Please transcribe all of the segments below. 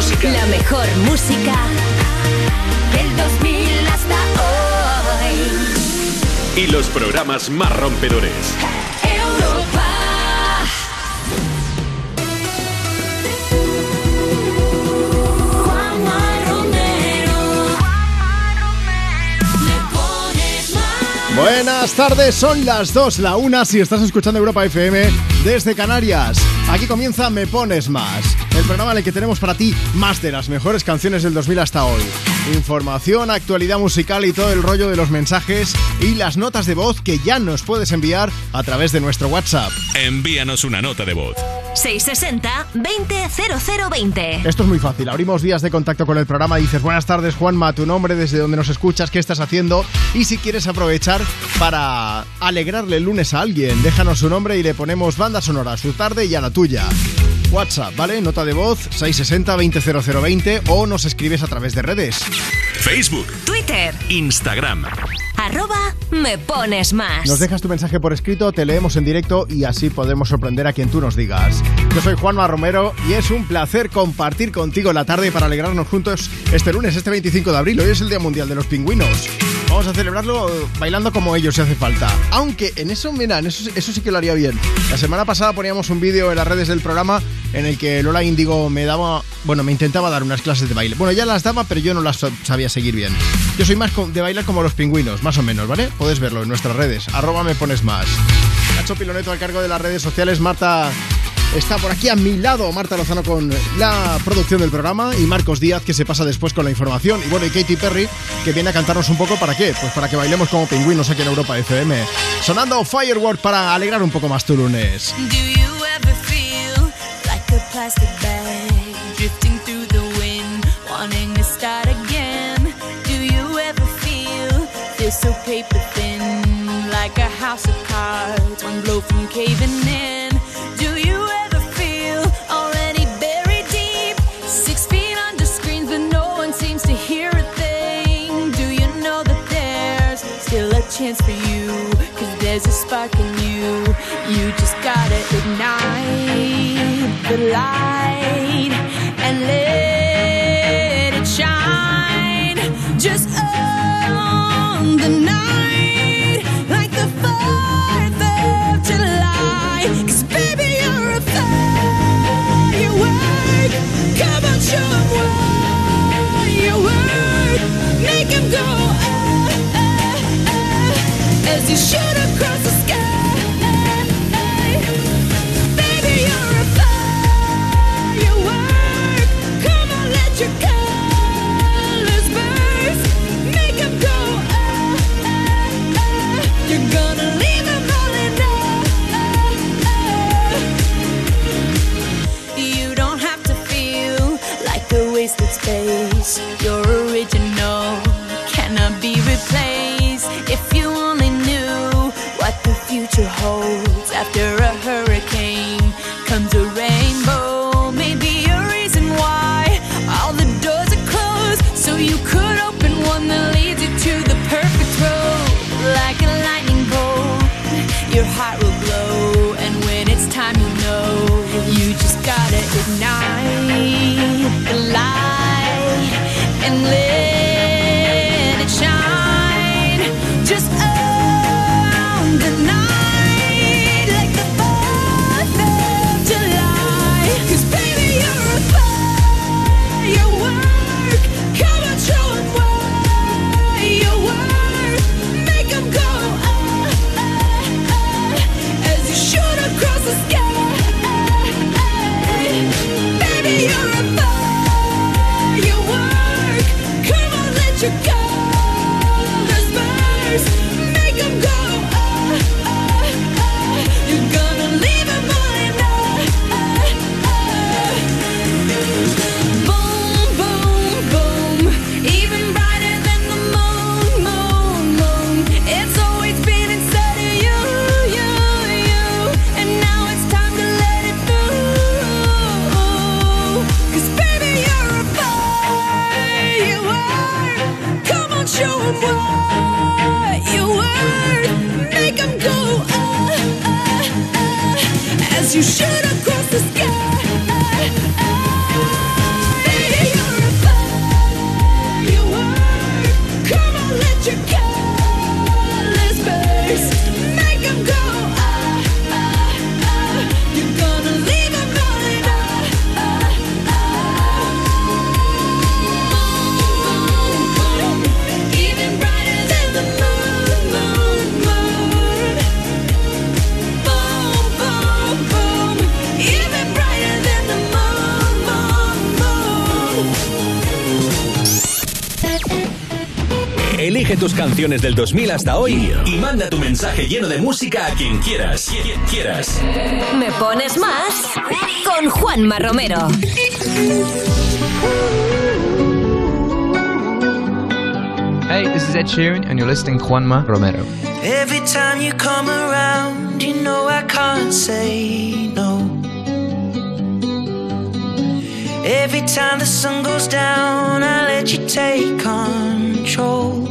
música. La mejor música del 2000 hasta hoy. Y los programas más rompedores. Europa. Juanma Romero. Le pones más. Buenas tardes, son las 2, la 1 si estás escuchando Europa FM desde Canarias. Aquí comienza Me Pones Más, el programa en el que tenemos para ti más de las mejores canciones del 2000 hasta hoy. Información, actualidad musical y todo el rollo de los mensajes y las notas de voz que ya nos puedes enviar a través de nuestro WhatsApp. Envíanos una nota de voz. 660-200020. Esto es muy fácil, abrimos vías de contacto con el programa dices buenas tardes Juanma, tu nombre, desde donde nos escuchas, qué estás haciendo y si quieres aprovechar para alegrarle el lunes a alguien, déjanos su nombre y le ponemos banda sonora a su tarde y a la tuya. WhatsApp, ¿vale? Nota de voz 660-200020 o nos escribes a través de redes. Facebook, Twitter. Instagram. Arroba me pones más. Nos dejas tu mensaje por escrito, te leemos en directo y así podemos sorprender a quien tú nos digas. Yo soy Juanma Romero y es un placer compartir contigo la tarde para alegrarnos juntos este lunes, este 25 de abril. Hoy es el Día Mundial de los Pingüinos. Vamos a celebrarlo bailando como ellos si hace falta. Aunque en eso, mira, eso, sí que lo haría bien. La semana pasada poníamos un vídeo en las redes del programa en el que Lola Índigo me daba, bueno, me intentaba dar unas clases de baile. Bueno, ya las daba, pero yo no las sabía seguir bien. Yo soy más de bailar como los pingüinos, más o menos, ¿vale? Puedes verlo en nuestras redes. Arroba me pones más. Nacho Piloneto al cargo de las redes sociales. Marta está por aquí a mi lado. Marta Lozano con la producción del programa y Marcos Díaz que se pasa después con la información. Y bueno, y Katy Perry que viene a cantarnos un poco para qué? Pues para que bailemos como pingüinos aquí en Europa FM. Sonando Firework para alegrar un poco más tu lunes. Do you ever feel feel so paper thin, like a house of cards, one blow from caving in? There's a spark in you. You just gotta ignite the light and let it shine. Just on the night, like the 4th of July. Cause baby, you're a firework. Come on, show 'em what you work. Make 'em go, ah, ah, ah, as you shoot across Elige tus canciones del 2000 hasta hoy y manda tu mensaje lleno de música a quien quieras. Quien quieras. Me pones más con Juanma Romero. Hey, this is Ed Sheeran, and you're listening to Juanma Romero. Every time you come around, you know I can't say no. Every time the sun goes down, I let you take control.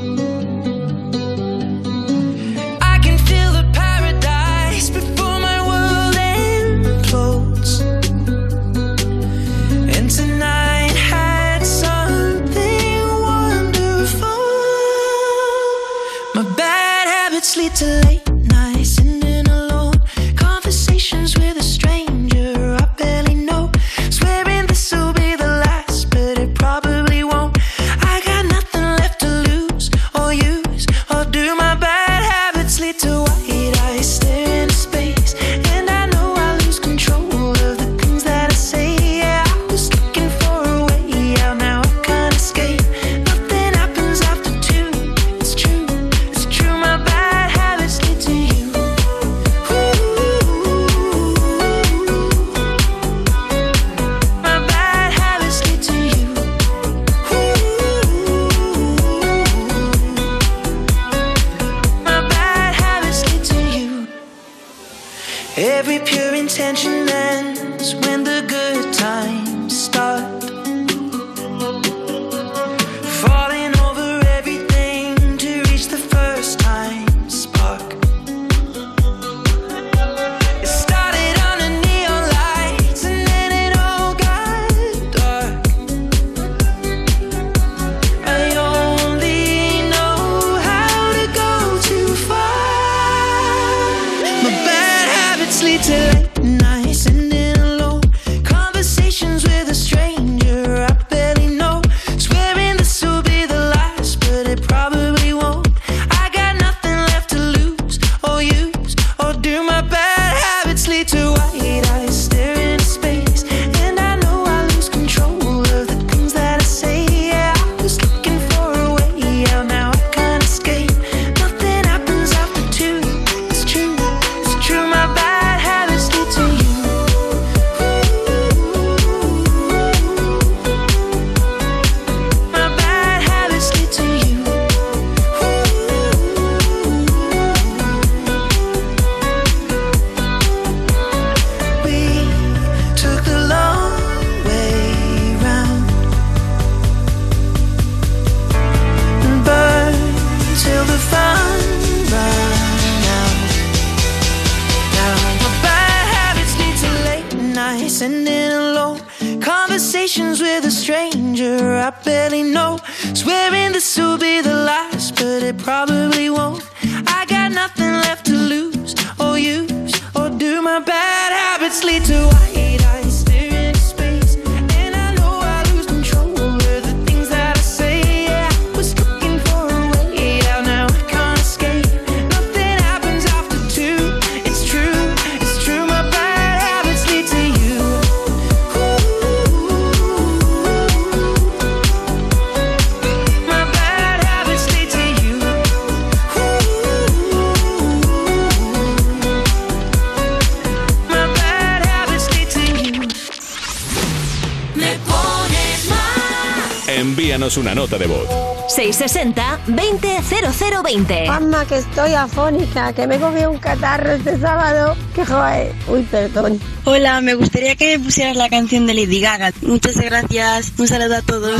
estoy afónica, que me cogió un catarro este sábado. Que joder. Uy, perdón. Hola, me gustaría que me pusieras la canción de Lady Gaga. Muchas gracias. Un saludo a todos.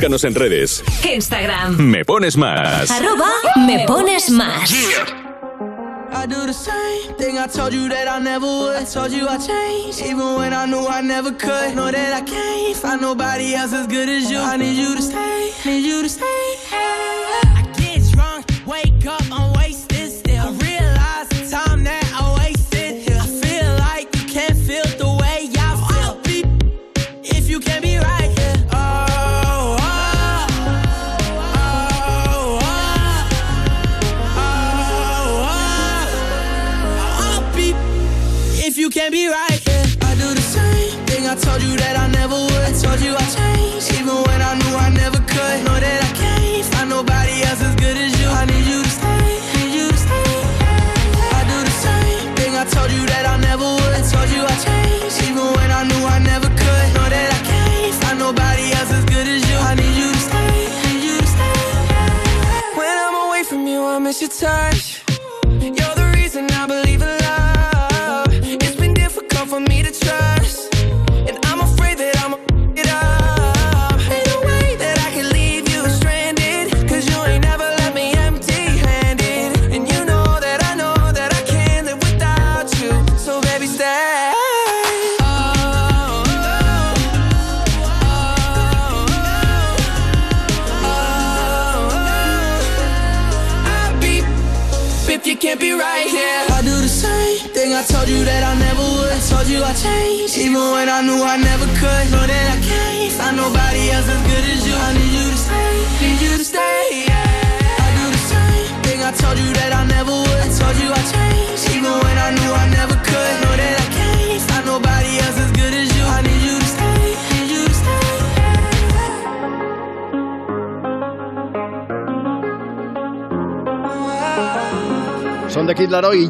Búscanos en redes. Instagram. Me pones más. Arroba me pones más. I do the same thing I told you that I never would. I told you I changed, even when I knew I never could. Know that I can't find nobody else as good as you. I need you to stay, need you to stay.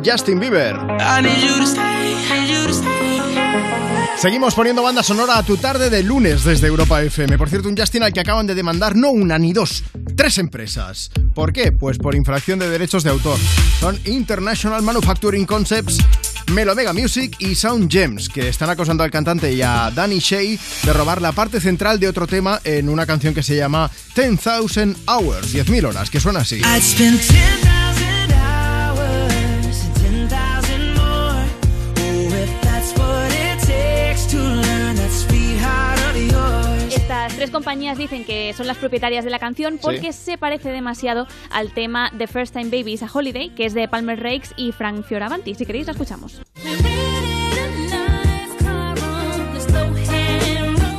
Y Justin Bieber. Seguimos poniendo banda sonora a tu tarde de lunes desde Europa FM. Por cierto, un Justin al que acaban de demandar no una ni dos, tres empresas. ¿Por qué? Pues por infracción de derechos de autor. Son International Manufacturing Concepts, Melomega Music y Sound Gems, que están acosando al cantante y a Danny Shea de robar la parte central de otro tema en una canción que se llama 10,000 Hours, 10.000 horas, que suena así. Tres compañías dicen que son las propietarias de la canción porque se parece demasiado al tema The First Time Babies a Holiday, que es de Palmer Rakes y Frank Fioravanti. Si queréis, la escuchamos.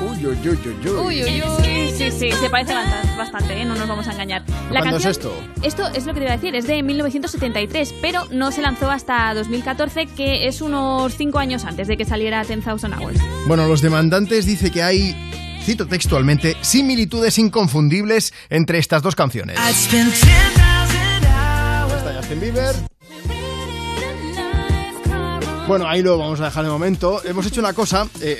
Uy, uy, uy, uy, uy. Uy, uy, uy. Sí, sí, se parece bastante, ¿eh? no nos vamos a engañar. La ¿Cuándo es esto? Esto es lo que te iba a decir, es de 1973, pero no se lanzó hasta 2014, que es unos 5 años antes de que saliera 10,000 Hours. Bueno, los demandantes dicen que hay, cito textualmente, similitudes inconfundibles entre estas dos canciones. I'd spend 10,000 hours. Está Justin Bieber. Bueno, ahí lo vamos a dejar de momento. Hemos hecho una cosa, eh,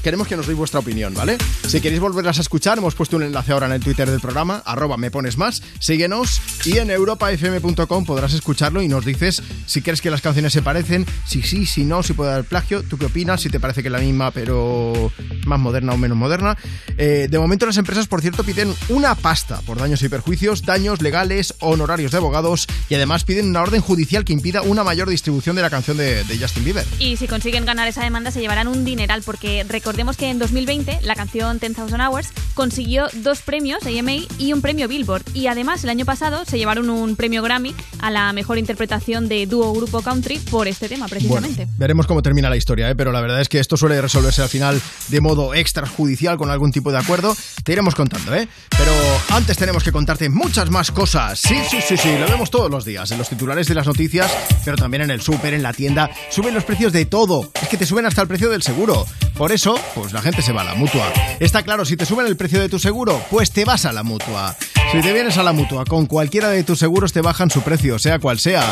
queremos que nos deis vuestra opinión, ¿vale? Si queréis volverlas a escuchar, hemos puesto un enlace ahora en el Twitter del programa, arroba me pones más, síguenos y en europafm.com podrás escucharlo y nos dices si crees que las canciones se parecen, si sí, si no, si puede haber plagio, tú qué opinas, si te parece que es la misma pero más moderna o menos moderna. Eh, de momento las empresas, por cierto, piden una pasta por daños y perjuicios, daños legales, honorarios de abogados y además piden una orden judicial que impida una mayor distribución de la canción de, de Justin Bieber. Bieber. Y si consiguen ganar esa demanda se llevarán un dineral porque recordemos que en 2020 la canción 10,000 Hours consiguió dos premios AMA y un premio Billboard y además el año pasado se llevaron un premio Grammy a la mejor interpretación de dúo grupo country por este tema precisamente. Bueno, veremos cómo termina la historia, ¿eh? pero la verdad es que esto suele resolverse al final de modo extrajudicial con algún tipo de acuerdo. Te iremos contando, ¿eh? Pero antes tenemos que contarte muchas más cosas. Sí, sí, sí, sí, lo vemos todos los días en los titulares de las noticias, pero también en el súper, en la tienda. Suben los precios de todo. Es que te suben hasta el precio del seguro. Por eso, pues la gente se va a la mutua. Está claro, si te suben el precio de tu seguro, pues te vas a la mutua. Si te vienes a la mutua con cualquiera de tus seguros, te bajan su precio, sea cual sea.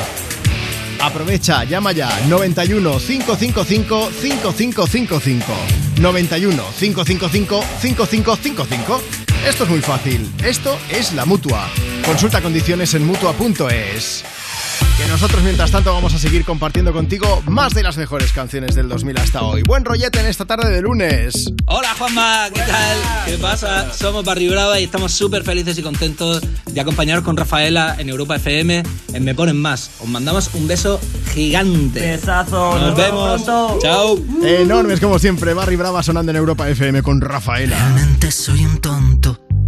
Aprovecha, llama ya 91 555 5555. 91 555 5555. Esto es muy fácil. Esto es la mutua. Consulta condiciones en mutua.es. Que nosotros, mientras tanto, vamos a seguir compartiendo contigo más de las mejores canciones del 2000 hasta hoy. Buen rollete en esta tarde de lunes. Hola Juanma, ¿qué tal? ¿Qué pasa? Somos Barry Brava y estamos súper felices y contentos de acompañaros con Rafaela en Europa FM en Me Ponen Más. Os mandamos un beso gigante. Besazo. Nos vemos. Chao. Enormes como siempre, Barry Brava sonando en Europa FM con Rafaela. Realmente soy un tonto,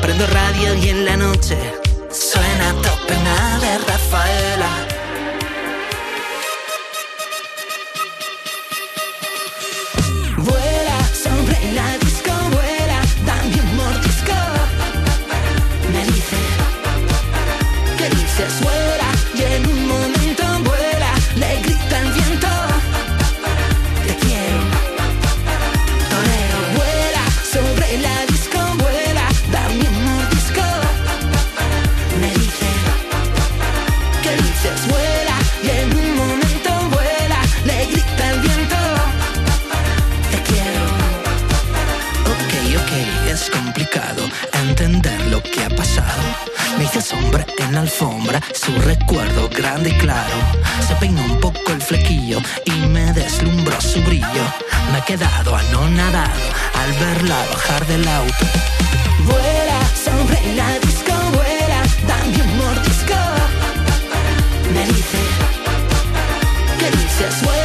prendo radio y en la noche suena a tope una de Rafaela. Me hice sombra en la alfombra, su recuerdo grande y claro. Se peinó un poco el flequillo y me deslumbró su brillo. Me he quedado anonadado al verla bajar del auto. Vuela sobre la disco, vuela, dame un mordisco. Me dice, ¿qué dices? Vuela,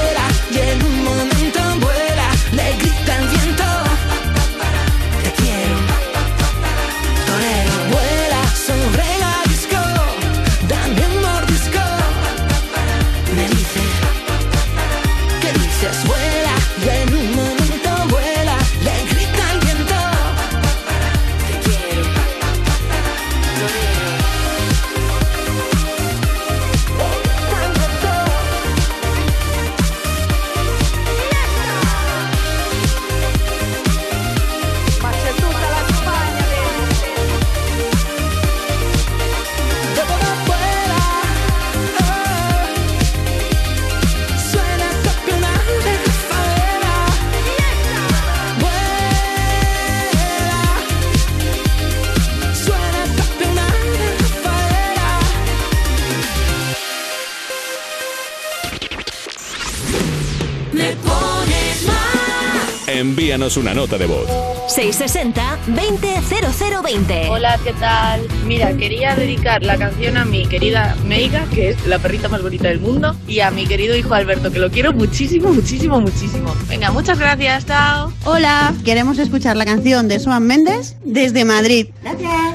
Envíanos una nota de voz. 660-200020. Hola, ¿qué tal? Mira, quería dedicar la canción a mi querida Meiga, que es la perrita más bonita del mundo, y a mi querido hijo Alberto, que lo quiero muchísimo, muchísimo, muchísimo. Venga, muchas gracias, chao. Hola, queremos escuchar la canción de Suan Méndez desde Madrid. Gracias.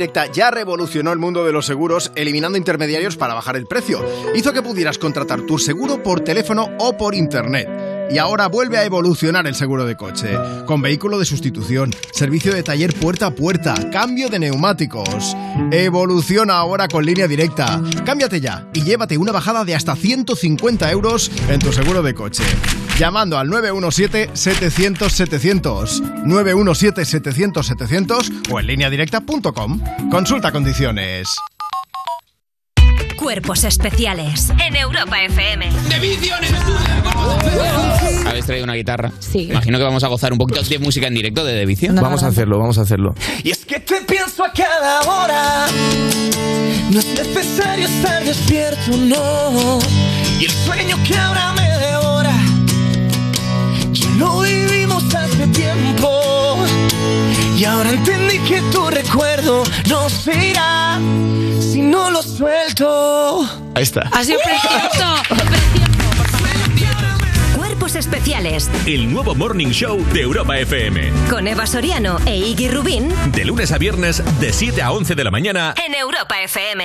Directa ya revolucionó el mundo de los seguros eliminando intermediarios para bajar el precio. Hizo que pudieras contratar tu seguro por teléfono o por internet. Y ahora vuelve a evolucionar el seguro de coche, con vehículo de sustitución, servicio de taller puerta a puerta, cambio de neumáticos. Evoluciona ahora con línea directa. Cámbiate ya y llévate una bajada de hasta 150 euros en tu seguro de coche. Llamando al 917-700-700, 917-700-700 o en lineadirecta.com. Consulta condiciones. Cuerpos especiales en Europa FM. ¿Habéis traído una guitarra? Sí. Imagino que vamos a gozar un poquito de música en directo de Devicio. Vamos a hacerlo, vamos a hacerlo. Y es que te pienso a cada hora. No es necesario estar despierto, no. Y el sueño que ahora me devora. Lo vivimos hace tiempo. Y ahora entendí que tu recuerdo no se irá si no lo suelto. Ahí está. Ha sido precioso. Cuerpos especiales El nuevo Morning Show de Europa FM. con Eva Soriano e Iggy Rubín De lunes a viernes, de 7 a 11 de la mañana. en Europa FM.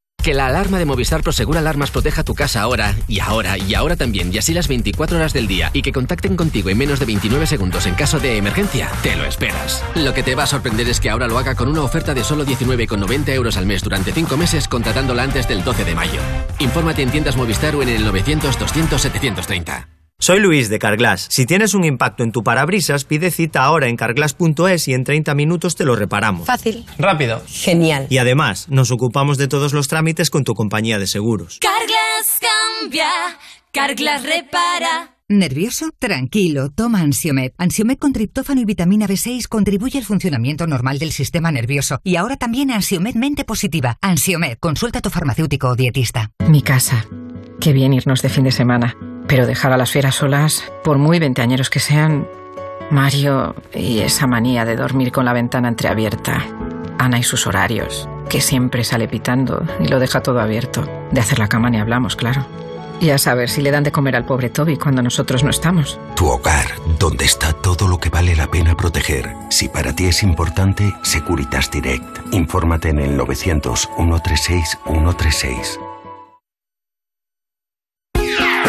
Que la alarma de Movistar Prosegur Alarmas proteja tu casa ahora, y ahora, y ahora también, y así las 24 horas del día, y que contacten contigo en menos de 29 segundos en caso de emergencia, te lo esperas. Lo que te va a sorprender es que ahora lo haga con una oferta de solo 19,90 euros al mes durante 5 meses, contratándola antes del 12 de mayo. Infórmate en tiendas Movistar o en el 900-200-730. Soy Luis de Carglass. Si tienes un impacto en tu parabrisas, pide cita ahora en carglass.es y en 30 minutos te lo reparamos. Fácil. Rápido. Genial. Y además, nos ocupamos de todos los trámites con tu compañía de seguros. Carglass cambia, Carglass repara. ¿Nervioso? Tranquilo, toma Ansiomed. Ansiomed con triptófano y vitamina B6 contribuye al funcionamiento normal del sistema nervioso. Y ahora también Ansiomed Mente Positiva. Ansiomed, consulta a tu farmacéutico o dietista. Mi casa. Qué bien irnos de fin de semana. Pero dejar a las fieras solas, por muy veinteañeros que sean, Mario y esa manía de dormir con la ventana entreabierta, Ana y sus horarios, que siempre sale pitando y lo deja todo abierto. De hacer la cama ni hablamos, claro. Y a saber si le dan de comer al pobre Toby cuando nosotros no estamos. Tu hogar, donde está todo lo que vale la pena proteger. Si para ti es importante, Securitas Direct. Infórmate en el 900 136 136.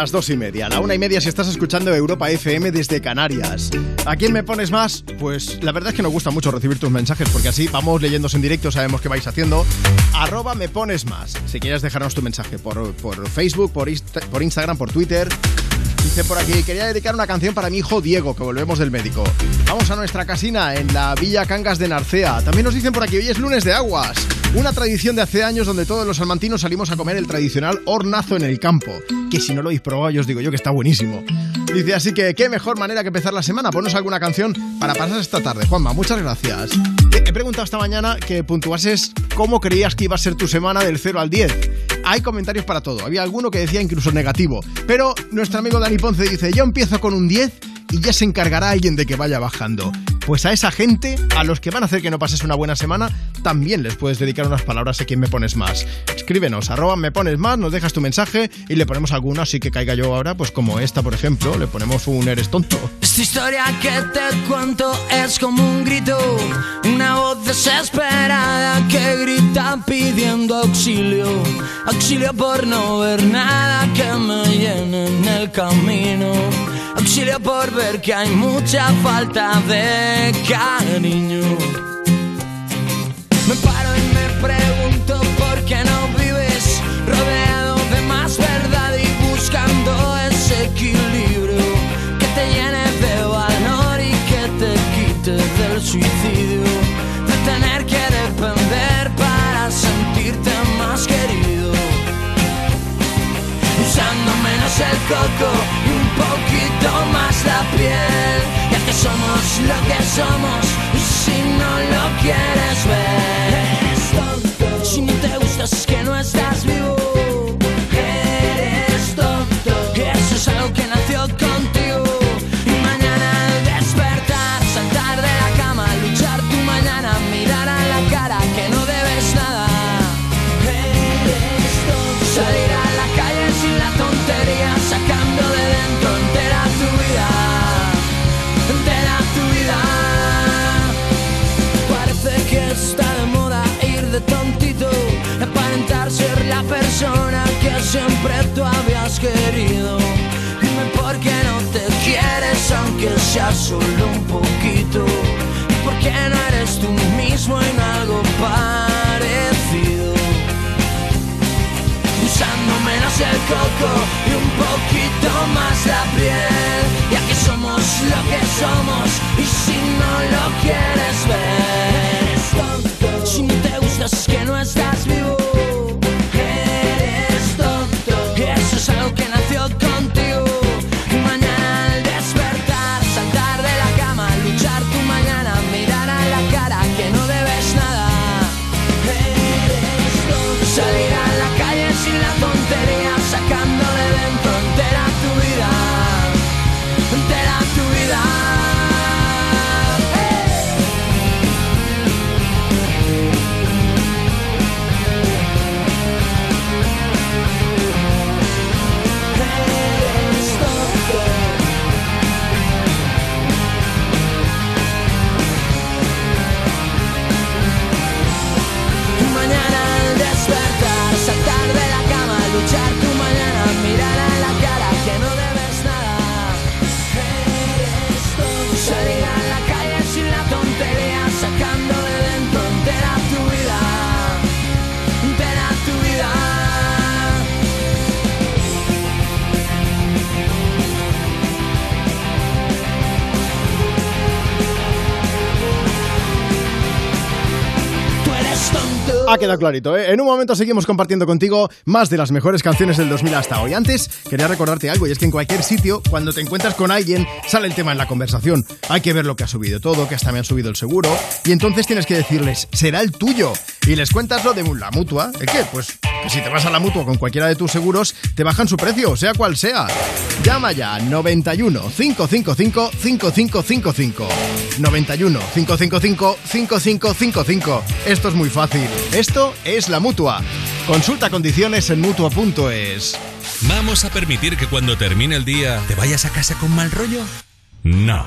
Las dos y media, la una y media si estás escuchando Europa FM desde Canarias. ¿A quién me pones más? Pues la verdad es que nos gusta mucho recibir tus mensajes porque así vamos leyéndose en directo, sabemos qué vais haciendo. Arroba me pones más. Si quieres dejarnos tu mensaje por, por Facebook, por, por Instagram, por Twitter. Dice por aquí, quería dedicar una canción para mi hijo Diego, que volvemos del médico. Vamos a nuestra casina en la Villa Cangas de Narcea. También nos dicen por aquí, hoy es lunes de aguas. Una tradición de hace años donde todos los salmantinos salimos a comer el tradicional hornazo en el campo. Que si no lo habéis probado, yo os digo yo que está buenísimo. Dice así que qué mejor manera que empezar la semana. Ponnos alguna canción para pasar esta tarde. Juanma, muchas gracias. He he preguntado esta mañana que puntuases cómo creías que iba a ser tu semana del 0 al 10. Hay comentarios para todo. Había alguno que decía incluso negativo. Pero nuestro amigo Dani Ponce dice, yo empiezo con un 10 y ya se encargará alguien de que vaya bajando. Pues a esa gente, a los que van a hacer que no pases una buena semana, también les puedes dedicar unas palabras a quien me pones más. Escríbenos, arroba me pones más, nos dejas tu mensaje y le ponemos alguna así que caiga yo ahora, pues como esta, por ejemplo, le ponemos un eres tonto. Esta historia que te cuento es como un grito, una voz desesperada que grita pidiendo auxilio, auxilio por no ver nada que me llene en el camino, auxilio por ver que hay mucha falta de cariño. Me paro y me pregunto por qué no vives rodeado de más verdad y buscando ese equilibrio que te llene de valor y que te quite del suicidio, de tener que depender para sentirte más querido. Usando menos el coco y un poquito más la piel. Ya que somos lo que somos, no lo quieres ver. Si no te gustas es que no estás vivo. siempre tú habías querido. Dime por qué no te quieres, aunque sea solo un poquito. ¿Por qué no eres tú mismo en algo parecido? Usando menos el coco y un poquito más la piel. Ya que somos lo que somos y si no lo quieres ver, si no te gustas es que no estás vivo. Ha quedado clarito, ¿eh? En un momento seguimos compartiendo contigo más de las mejores canciones del 2000 hasta hoy. Antes, quería recordarte algo, y es que en cualquier sitio, cuando te encuentras con alguien, sale el tema en la conversación. Hay que ver lo que ha subido todo, que hasta me han subido el seguro, y entonces tienes que decirles, será el tuyo. Y les cuentas lo de la mutua. ¿El qué? Pues que si te vas a la mutua con cualquiera de tus seguros, te bajan su precio, sea cual sea. Llama ya 91 555 5555. 91 555 5555. Esto es muy fácil. Esto es la mutua. Consulta condiciones en mutua.es. ¿Vamos a permitir que cuando termine el día te vayas a casa con mal rollo? No.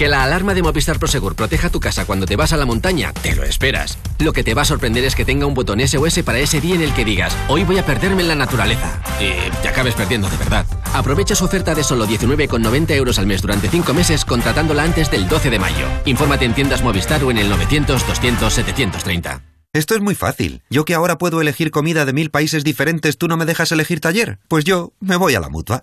Que la alarma de Movistar Prosegur proteja tu casa cuando te vas a la montaña, te lo esperas. Lo que te va a sorprender es que tenga un botón SOS para ese día en el que digas, hoy voy a perderme en la naturaleza. Y te acabes perdiendo de verdad. Aprovecha su oferta de solo 19,90 euros al mes durante 5 meses contratándola antes del 12 de mayo. Infórmate en tiendas Movistar o en el 900 200 730. Esto es muy fácil. Yo que ahora puedo elegir comida de mil países diferentes, ¿tú no me dejas elegir taller? Pues yo me voy a la mutua.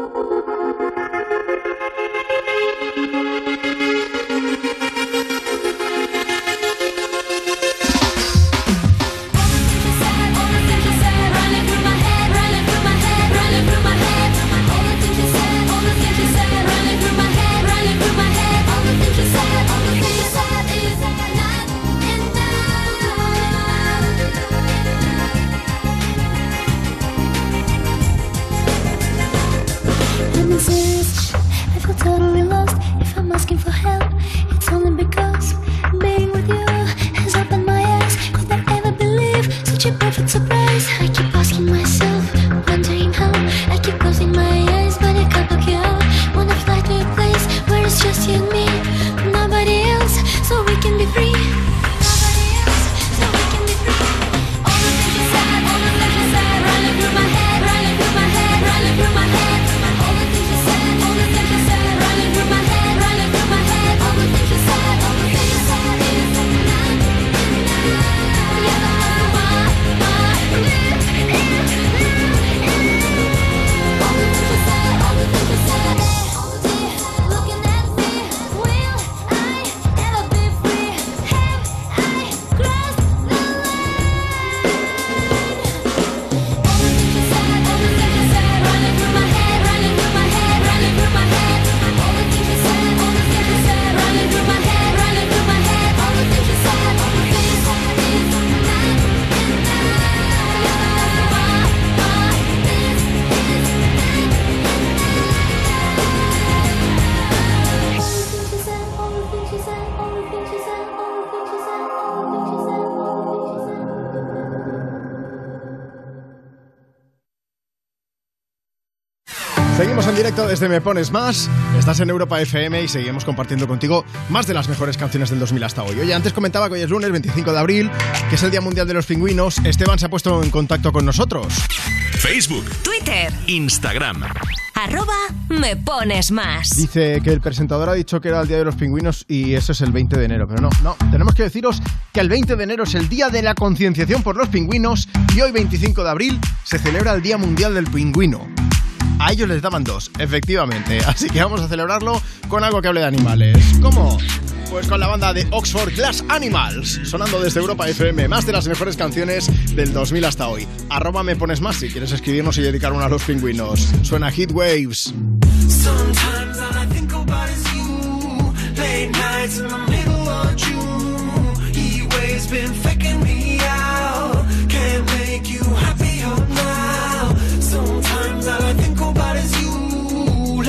Totally lost. If I'm asking for help, Directo desde Me Pones Más. Estás en Europa FM y seguimos compartiendo contigo más de las mejores canciones del 2000 hasta hoy. Oye, antes comentaba que hoy es lunes 25 de abril, que es el Día Mundial de los Pingüinos. Esteban se ha puesto en contacto con nosotros. Facebook, Twitter, Instagram. arroba me pones más. Dice que el presentador ha dicho que era el Día de los Pingüinos y eso es el 20 de enero. Pero no, no. Tenemos que deciros que el 20 de enero es el Día de la Concienciación por los Pingüinos y hoy, 25 de abril, se celebra el Día Mundial del Pingüino. A ellos les daban dos, efectivamente. Así que vamos a celebrarlo con algo que hable de animales. ¿Cómo? Pues con la banda de Oxford Glass Animals, sonando desde Europa FM, más de las mejores canciones del 2000 hasta hoy. Arroba me pones más si quieres escribirnos y dedicar una a los pingüinos. Suena Heat Waves.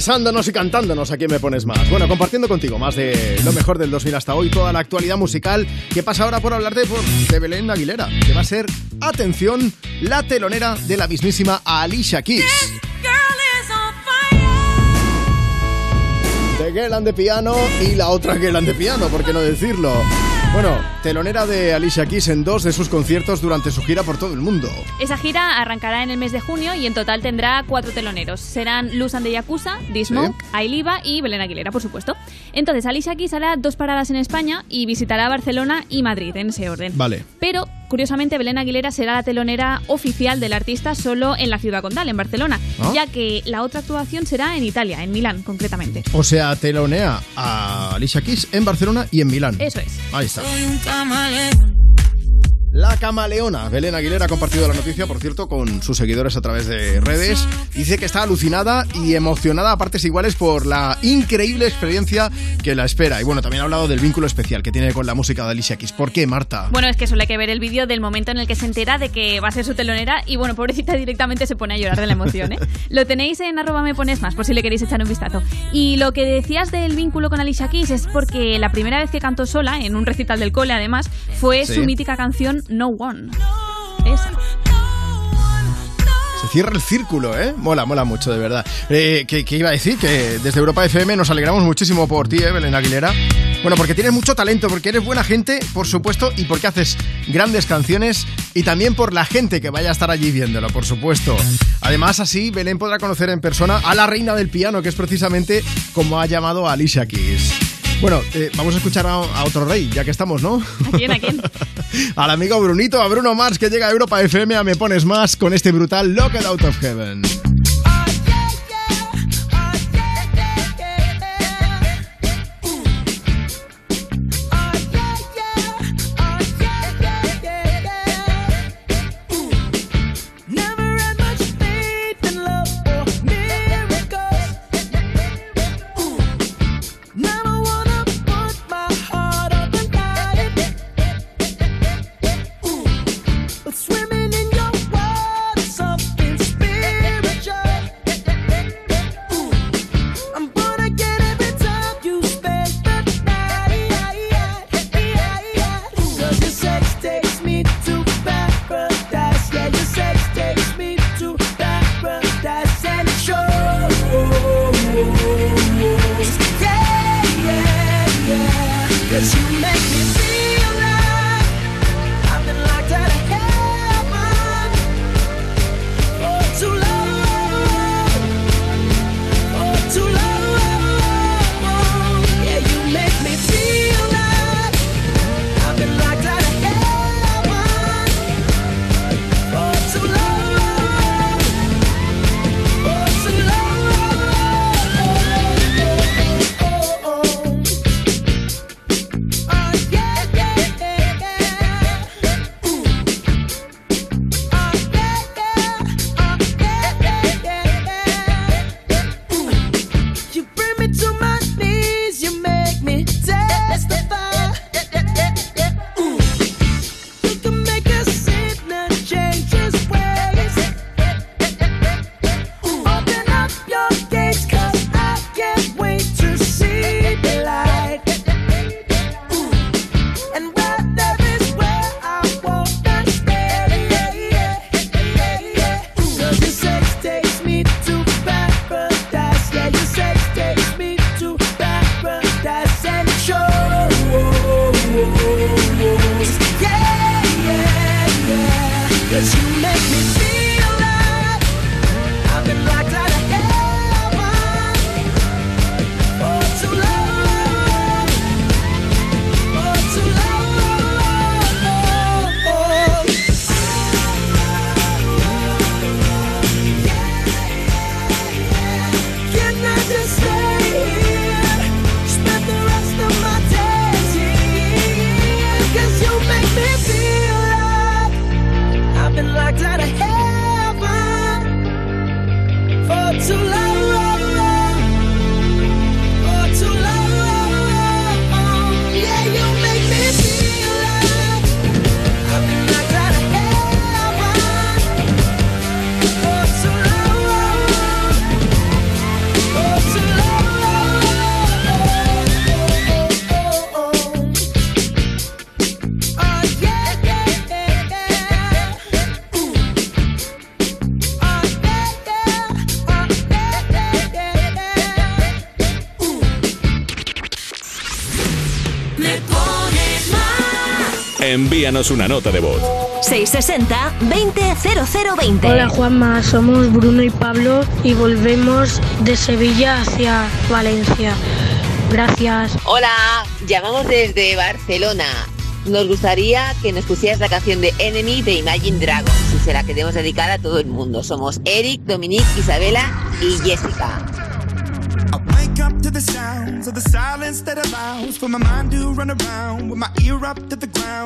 besándonos y cantándonos a quién me pones más. Bueno, compartiendo contigo más de lo mejor del 2000 hasta hoy, toda la actualidad musical que pasa ahora por hablar de, de Belén Aguilera, que va a ser, atención, la telonera de la mismísima Alicia Keys. De Girl de piano y la otra Girl de piano, ¿por qué no decirlo? Bueno, telonera de Alicia Keys en dos de sus conciertos durante su gira por todo el mundo. Esa gira arrancará en el mes de junio y en total tendrá cuatro teloneros. Serán Luz and the Yakuza, Dismonk, Ailiva y Belén Aguilera, por supuesto. Entonces, Alicia Keys hará dos paradas en España y visitará Barcelona y Madrid, en ese orden. Vale. Curiosamente, Belén Aguilera será la telonera oficial del artista solo en la ciudad condal, en Barcelona, Ah. ya que la otra actuación será en Italia, en Milán, concretamente. O sea, telonea a Alicia Keys en Barcelona y en Milán. Eso es. Ahí está. La camaleona. Belén Aguilera ha compartido la noticia, por cierto, con sus seguidores a través de redes. Dice que está alucinada y emocionada a partes iguales por la increíble experiencia que la espera. Y bueno, también ha hablado del vínculo especial que tiene con la música de Alicia Keys. ¿Por qué, Marta? Bueno, es que suele que ver el vídeo del momento en el que se entera de que va a ser su telonera y bueno, pobrecita directamente se pone a llorar de la emoción, ¿eh? Lo tenéis en arroba me pones más por si le queréis echar un vistazo. Y lo que decías del vínculo con Alicia Keys es porque la primera vez que cantó sola, en un recital del cole además, fue Sí. su mítica canción No One. Esa. Se cierra el círculo, ¿eh? Mola, mola mucho, de verdad. Eh, ¿qué, iba a decir? Que desde Europa FM nos alegramos muchísimo por ti, ¿eh, Belén Aguilera? Bueno, porque tienes mucho talento, porque eres buena gente, por supuesto, y porque haces grandes canciones, y también por la gente que vaya a estar allí viéndolo, por supuesto. Además, así Belén podrá conocer en persona a la reina del piano, que es precisamente como ha llamado a Alicia Keys. Bueno, eh, vamos a escuchar a, a otro rey, ya que estamos, ¿no? ¿A quién? ¿A quién? Al amigo Brunito, a Bruno Mars, que llega a Europa FM a Me Pones Más con este brutal Locked Out of Heaven. Envíanos una nota de voz. 660-200020. Hola Juanma, somos Bruno y Pablo y volvemos de Sevilla hacia Valencia. Gracias. Hola, llamamos desde Barcelona. Nos gustaría que nos pusieras la canción de Enemy de Imagine Dragons y se la queremos dedicar a todo el mundo. Somos Eric, Dominique, Isabela y Jessica.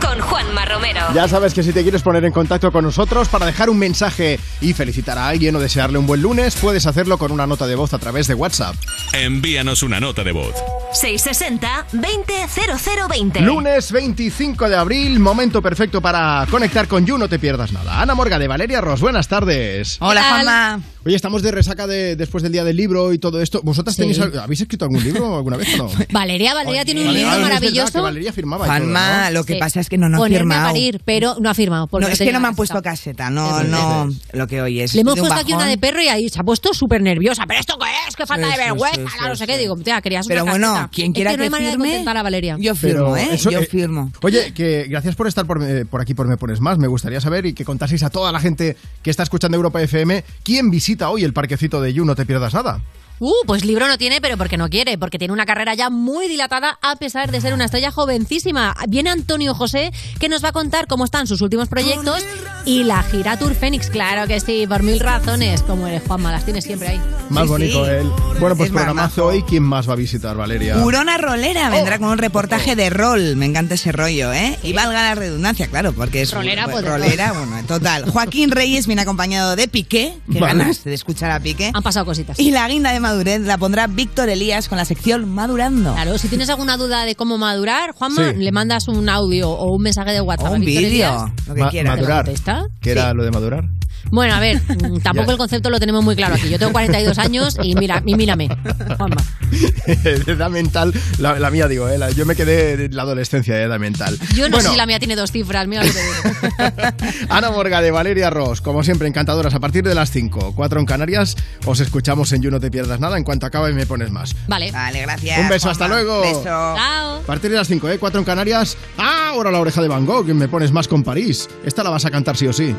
Con Juanma Romero. Ya sabes que si te quieres poner en contacto con nosotros para dejar un mensaje y felicitar a alguien o desearle un buen lunes, puedes hacerlo con una nota de voz a través de WhatsApp. Envíanos una nota de voz. 660-200020. Lunes 25 de abril, momento perfecto para conectar con You, no te pierdas nada. Ana Morga de Valeria Ross, buenas tardes. Hola, Juanma. Oye, estamos de resaca de, después del día del libro y todo esto. ¿Vosotras Sí. tenéis, habéis escrito algún libro alguna vez o no? Valeria, Valeria tiene un Vale, libro es verdad maravilloso. que Valeria firmaba y todo, ¿no? lo que Sí. pasa es que no nos ha firmado. a parir, pero no ha firmado. No, es que no me han puesto caseta, no, no, lo que oyes. Le hemos puesto aquí una de perro y ahí se ha puesto súper nerviosa. ¿Pero esto qué es? ¡Qué falta Sí, de vergüenza! no sí, sé qué. Digo, tía, querías Pero una bueno, caseta. quien Es quiera que no hay que manera de a Valeria. Yo Pero firmo, ¿eh? eso, Yo eh, firmo. Oye, que gracias por estar por, eh, por aquí por Me Pones Más. Me gustaría saber y que contaseis a toda la gente que está escuchando Europa FM quién visita hoy el parquecito de You, no te pierdas nada. Uh, pues libro no tiene, pero porque no quiere, porque tiene una carrera ya muy dilatada a pesar de ser una estrella jovencísima. Viene Antonio José que nos va a contar cómo están sus últimos proyectos y la gira Tour Fénix, claro que sí, por mil razones, como eres Juanma, las tienes siempre ahí. Más Sí, bonito sí. él. Bueno, pues programazo hoy. ¿Quién más va a visitar, Valeria? Urona Rolera vendrá con un reportaje de rol. Me encanta ese rollo, ¿eh? Y valga la redundancia, claro, porque es Rolera, pues, pues, rolera, bueno, total. Joaquín Reyes viene acompañado de Piqué, que Vale. ganas de escuchar a Piqué. Han pasado cositas. Y la guinda de madurez la pondrá Víctor Elías con la sección Madurando. Claro, si tienes alguna duda de cómo madurar, Juanma, Sí. le mandas un audio o un mensaje de WhatsApp. O a un Víctor vídeo, Elías. lo que Ma- quieras. madurar. Te contesta. ¿Ya? ¿Qué era lo de madurar? Bueno, a ver, mm, tampoco Ya. el concepto lo tenemos muy claro aquí. Yo tengo 42 años y mira, y mírame. Juanma. edad mental, la, la mía digo, ¿eh? La- yo me quedé en la adolescencia de edad mental. Yo no Bueno, sé si la mía tiene dos cifras, mira lo que te digo. Ana Morga de Valeria Ross, como siempre, encantadoras a partir de las 5, 4 en Canarias. Os escuchamos en You No Te Pierdas Nada. En cuanto acabe, me pones más. Vale. Vale, gracias. Un beso, hasta luego. Beso. Chao. A partir de las 5, ¿eh? 4 en Canarias. ¡Ah! Ahora la oreja de Van Gogh, que me pones más con París. Esta la vas a cantar sí o sí.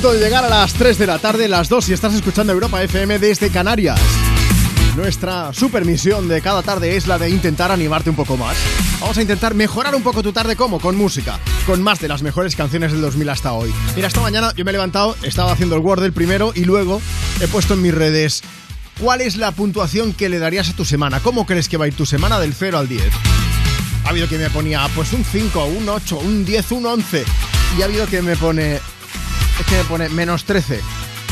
De llegar a las 3 de la tarde, las 2 si estás escuchando Europa FM desde Canarias. Nuestra super misión de cada tarde es la de intentar animarte un poco más. Vamos a intentar mejorar un poco tu tarde como con música, con más de las mejores canciones del 2000 hasta hoy. Mira, esta mañana yo me he levantado, estaba haciendo el Word del primero y luego he puesto en mis redes ¿Cuál es la puntuación que le darías a tu semana? ¿Cómo crees que va a ir tu semana del 0 al 10? Ha habido que me ponía pues un 5, un 8, un 10, un 11. Y ha habido que me pone... Que me pone menos 13.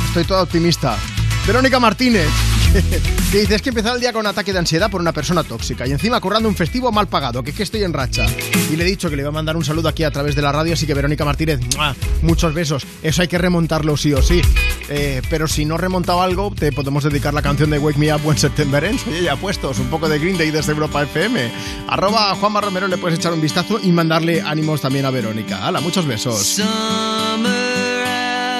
Estoy toda optimista. Verónica Martínez. que dice, es que empezar el día con un ataque de ansiedad por una persona tóxica y encima currando un festivo mal pagado, que es que estoy en racha. Y le he dicho que le iba a mandar un saludo aquí a través de la radio, así que Verónica Martínez, muchos besos. Eso hay que remontarlo sí o sí. Eh, pero si no he remontado algo, te podemos dedicar la canción de Wake Me Up When September Ends. Oye, ya puestos, un poco de Green Day desde Europa FM. Arroba a Juanma Romero le puedes echar un vistazo y mandarle ánimos también a Verónica. Hala, muchos besos.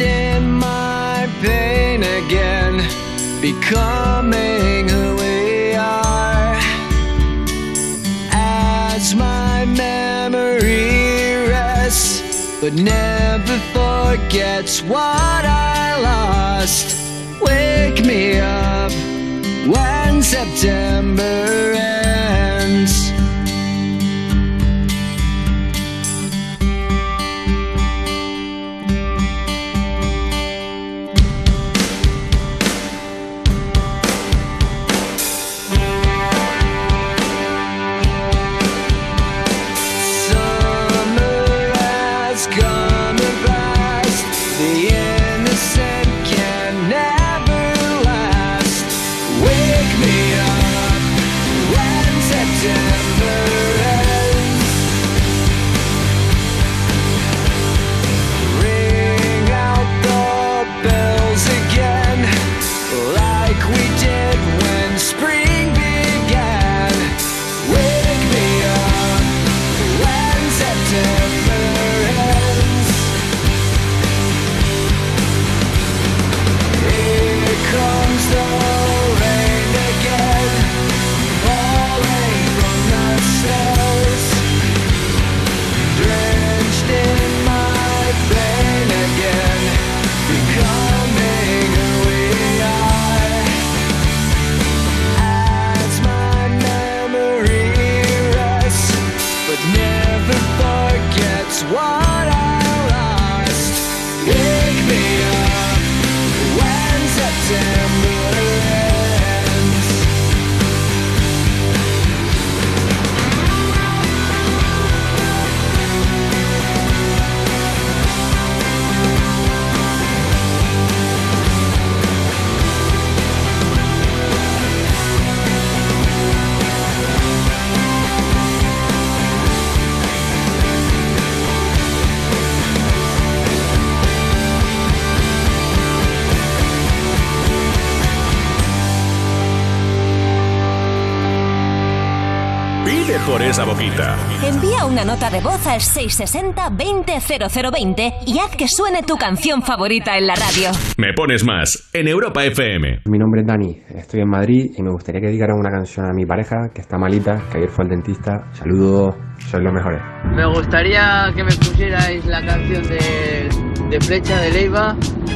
In my pain again, becoming who we are. As my memory rests, but never forgets what I lost. Nota de voz al 660-200020 y haz que suene tu canción favorita en la radio. Me pones más en Europa FM. Mi nombre es Dani, estoy en Madrid y me gustaría que dedicara una canción a mi pareja que está malita, que ayer fue al dentista. Saludos, sois los mejores. Me gustaría que me pusierais la canción de, de Flecha de Leiva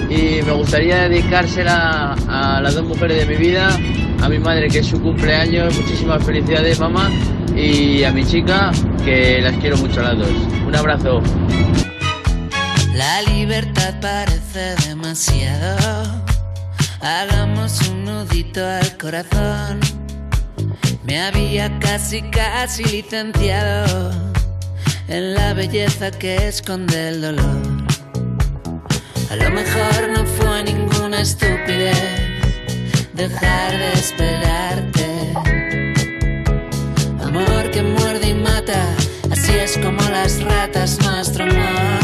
y me gustaría dedicársela a las dos mujeres de mi vida, a mi madre que es su cumpleaños, muchísimas felicidades mamá, y a mi chica que las quiero mucho a las dos. Un abrazo. La libertad parece demasiado. Hagamos un nudito al corazón. Me había casi, casi licenciado en la belleza que esconde el dolor. A lo mejor no fue ninguna estupidez dejar de esperarte. Así es como las ratas nuestro amor.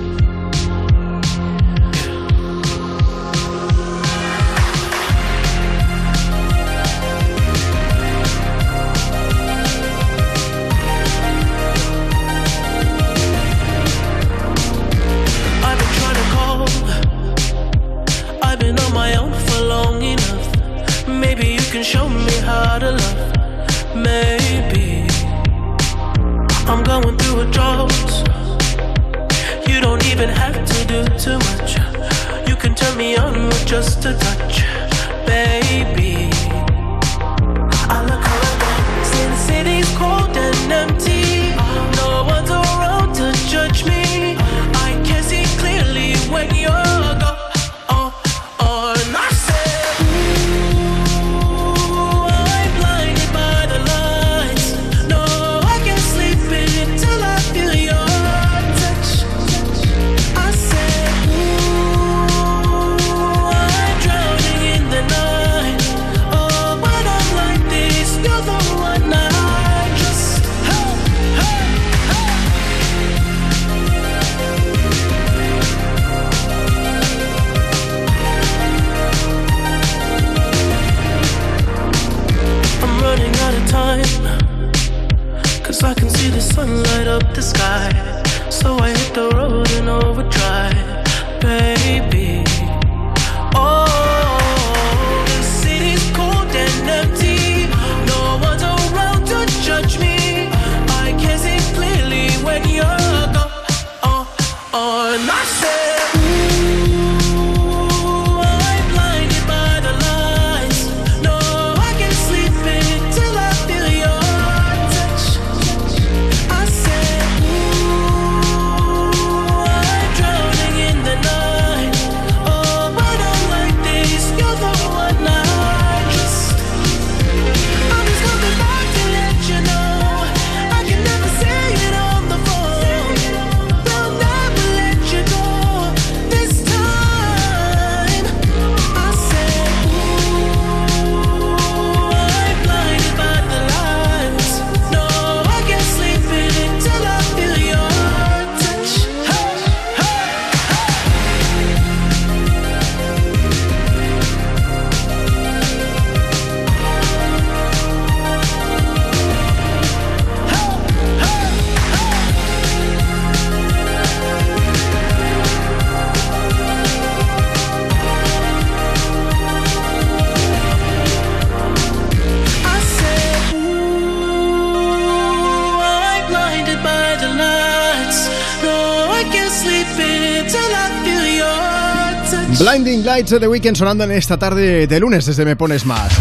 Lights de The Weeknd sonando en esta tarde de lunes desde Me Pones Más.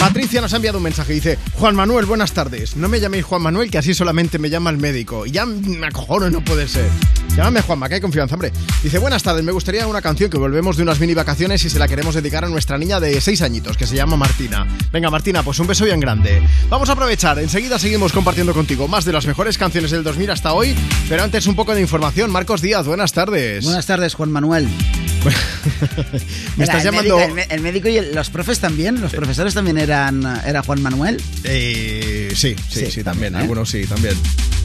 Patricia nos ha enviado un mensaje, dice, Juan Manuel, buenas tardes. No me llaméis Juan Manuel, que así solamente me llama el médico. Y ya me acojono, no puede ser. Llámame Juanma, que hay confianza, hombre. Dice, buenas tardes, me gustaría una canción que volvemos de unas mini vacaciones y se la queremos dedicar a nuestra niña de 6 añitos, que se llama Martina. Venga, Martina, pues un beso bien grande. Vamos a aprovechar, enseguida seguimos compartiendo contigo más de las mejores canciones del 2000 hasta hoy, pero antes un poco de información. Marcos Díaz, buenas tardes. Buenas tardes, Juan Manuel. Me estás el llamando... médico- el, médico y el- los profes también. Los profesores también eran. ¿Era Juan Manuel? Eh, sí, sí, sí, Sí, también. también, ¿eh? Algunos sí, también.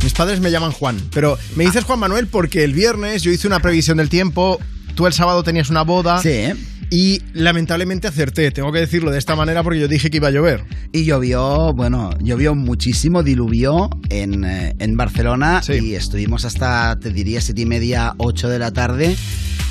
Mis padres me llaman Juan, pero me dices Juan Manuel porque el viernes yo hice una previsión del tiempo, tú el sábado tenías una boda. Sí. Y lamentablemente acerté, tengo que decirlo de esta manera porque yo dije que iba a llover. Y llovió, bueno, llovió muchísimo, diluvió en, eh, en Barcelona y estuvimos hasta, te diría, siete y media, ocho de la tarde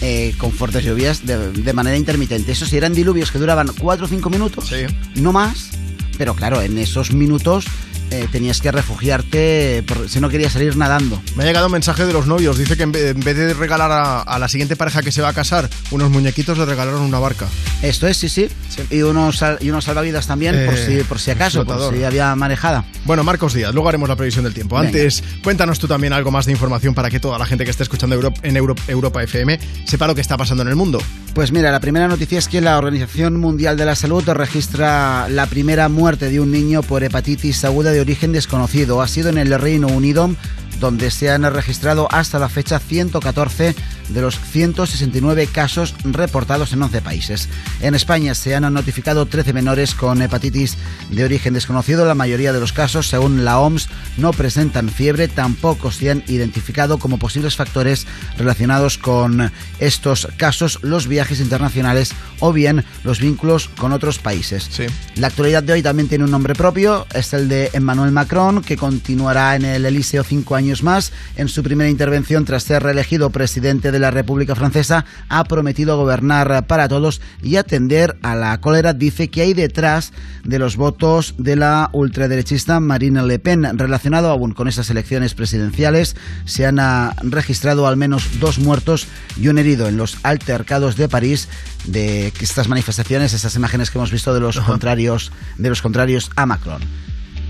eh, con fuertes lluvias de, de manera intermitente. Eso sí, eran diluvios que duraban cuatro o cinco minutos, no más, pero claro, en esos minutos eh, tenías que refugiarte por- si no querías salir nadando. Me ha llegado un mensaje de los novios, dice que en vez de regalar a, a la siguiente pareja que se va a casar unos muñequitos, le regalaron una barca. Esto es, sí, sí. Y, unos, y unos salvavidas también, por, Eh, si, por si acaso, por si había marejada. Bueno, Marcos Díaz, luego haremos la previsión del tiempo. Venga. Antes, cuéntanos tú también algo más de información para que toda la gente que esté escuchando en Euro- Europa FM sepa lo que está pasando en el mundo. Pues mira, la primera noticia es que la Organización Mundial de la Salud registra la primera muerte de un niño por hepatitis aguda de origen desconocido. Ha sido en el Reino Unido donde se han registrado hasta la fecha 114 de los 169 casos reportados en 11 países. En España se han notificado 13 menores con hepatitis de origen desconocido. La mayoría de los casos, según la OMS, no presentan fiebre, tampoco se han identificado como posibles factores relacionados con estos casos los viajes internacionales o bien los vínculos con otros países. La actualidad de hoy también tiene un nombre propio, es el de Emmanuel Macron, que continuará en el Elíseo cinco años más. En su primera intervención tras ser reelegido presidente de la República Francesa, ha prometido gobernar para todos y atender a la cólera. Dice que hay detrás de los votos de la ultraderechista Marine Le Pen. Relacionado aún con esas elecciones presidenciales, se han ah, registrado al menos dos muertos y un herido en los altercados de París de estas manifestaciones, esas imágenes que hemos visto de los contrarios, de los contrarios a Macron.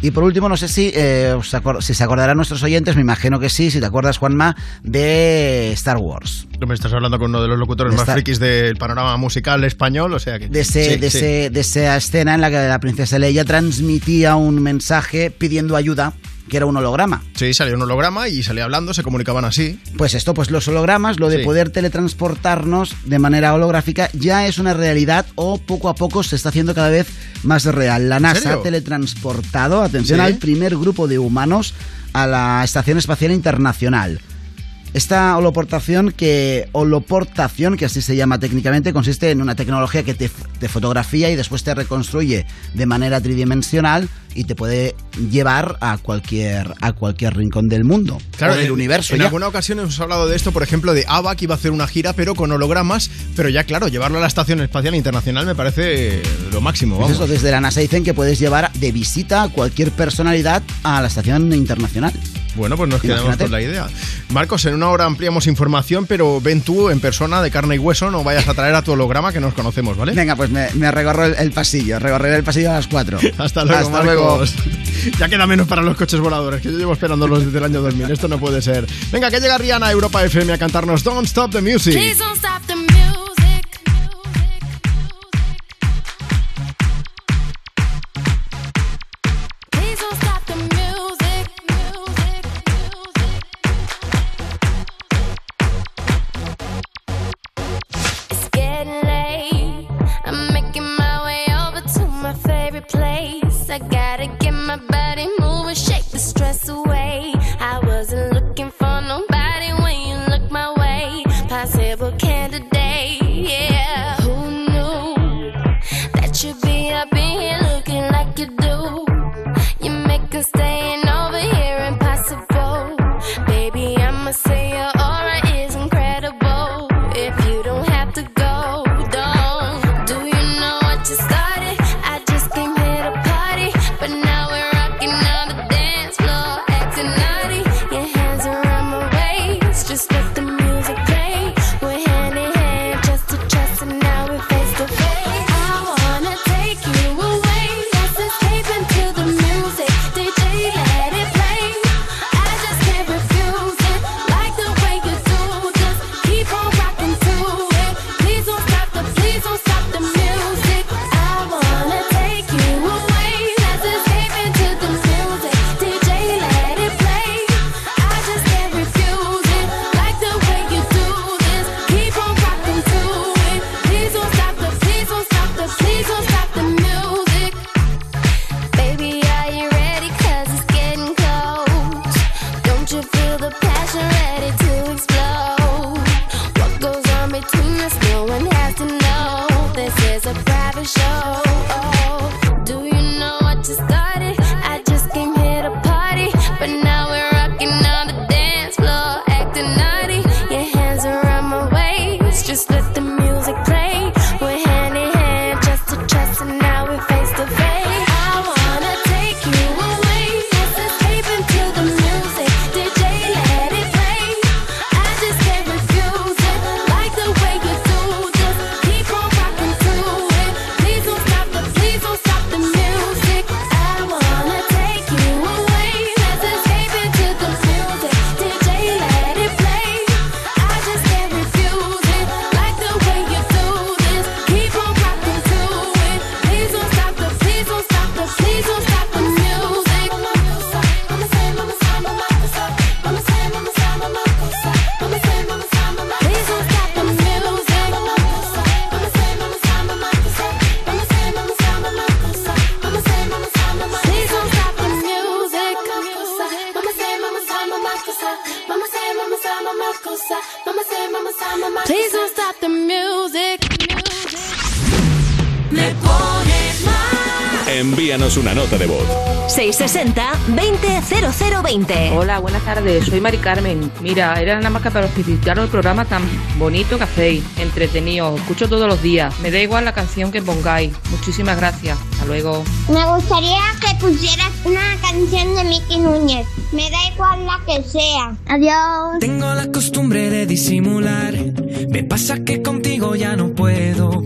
Y por último, no sé si, eh, os si se acordarán nuestros oyentes, me imagino que sí, si te acuerdas, Juanma, de Star Wars. Me estás hablando con uno de los locutores De más esta- frikis del panorama musical español, o sea que... De, ese, Sí, de, sí. ese- de esa escena en la que la princesa Leia transmitía un mensaje pidiendo ayuda, que era un holograma. Sí, salió un holograma y salía hablando, se comunicaban así. Pues esto, pues los hologramas, lo de Sí. poder teletransportarnos de manera holográfica, ya es una realidad o poco a poco se está haciendo cada vez más real. La NASA ha teletransportado, atención, ¿Sí? al primer grupo de humanos a la Estación Espacial Internacional. Esta holoportación que, holoportación, que así se llama técnicamente, consiste en una tecnología que te, te fotografía y después te reconstruye de manera tridimensional y te puede llevar a cualquier, a cualquier rincón del mundo o del en- universo. En ya. alguna ocasión hemos hablado de esto, por ejemplo, de ABBA, que iba a hacer una gira, pero con hologramas. Pero ya, claro, llevarlo a la Estación Espacial Internacional me parece lo máximo. Vamos. eso, desde la NASA dicen que puedes llevar de visita a cualquier personalidad a la estación internacional. Bueno, pues nos quedamos Imagínate. con la idea. Marcos, en una hora ampliamos información, pero ven tú en persona, de carne y hueso, no vayas a traer a tu holograma que nos conocemos, ¿vale? Venga, pues me, me recorro el, el pasillo, recorreré el pasillo a las 4. Hasta luego, Hasta luego. Ya queda menos para los coches voladores, que yo llevo esperándolos desde el año 2000. Esto no puede ser. Venga, que llega Rihanna a Europa FM a cantarnos Don't Stop the Music. Please don't stop the music. Mari Carmen. Mira, era nada más que para felicitar el programa tan bonito que hacéis, entretenido. Os Escucho todos los días. Me da igual la canción que pongáis. Muchísimas gracias. Hasta luego. Me gustaría que pusieras una canción de Mickey Núñez. Me da igual la que sea. Adiós. Tengo la costumbre de disimular. Me pasa que contigo ya no puedo.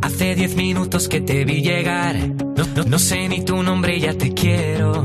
Hace diez minutos que te vi llegar. No, no- no sé ni tu nombre y ya te quiero.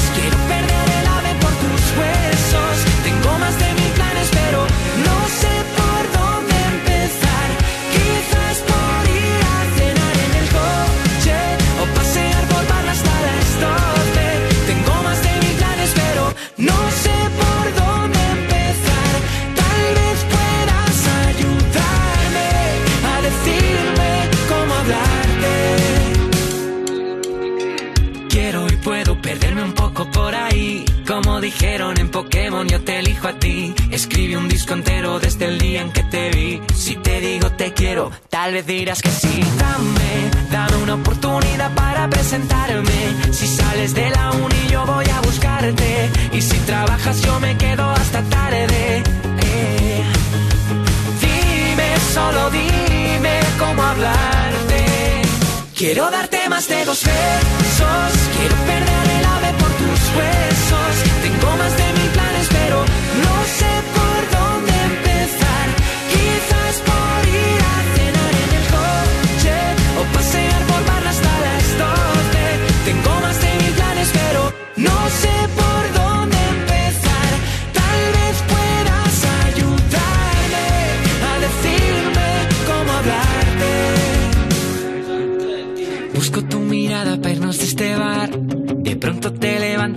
Quiero, tal vez dirás que sí. Dame, dame una oportunidad para presentarme. Si sales de la uni, yo voy a buscarte. Y si trabajas, yo me quedo hasta tarde. Eh. Dime, solo dime cómo hablarte. Quiero darte más de dos besos. Quiero perder el ave por tus huesos. Tengo más de mil planes, pero no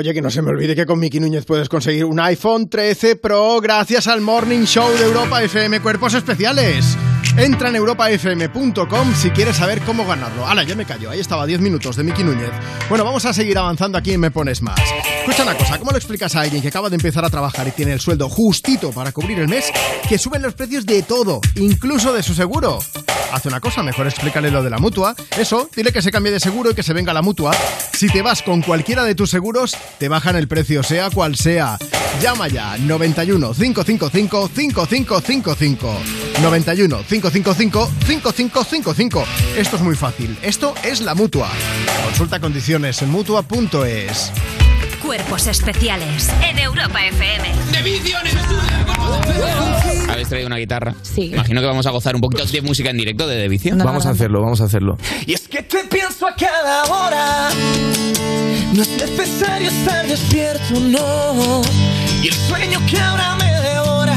Oye, que no se me olvide que con Miki Núñez puedes conseguir un iPhone 13 Pro gracias al Morning Show de Europa FM Cuerpos Especiales. Entra en europafm.com si quieres saber cómo ganarlo. Ala, ya me callo. Ahí estaba 10 minutos de Miki Núñez. Bueno, vamos a seguir avanzando aquí en Me Pones Más. Escucha una cosa, ¿cómo lo explicas a alguien que acaba de empezar a trabajar y tiene el sueldo justito para cubrir el mes que suben los precios de todo, incluso de su seguro? Haz una cosa, mejor explícale lo de la mutua. Eso, dile que se cambie de seguro y que se venga la mutua. Si te vas con cualquiera de tus seguros, te bajan el precio, sea cual sea. Llama ya 91 555 5555. 91 555 5555. Esto es muy fácil. Esto es la mutua. Consulta condiciones en mutua.es. Cuerpos especiales en Europa FM. ¿Habéis traído una guitarra? Sí. Imagino que vamos a gozar un poquito de música en directo de The Vicio. Vamos a hacerlo, vamos a hacerlo. Y es que te pienso a cada hora. No es necesario estar despierto, no. Y el sueño que ahora me devora.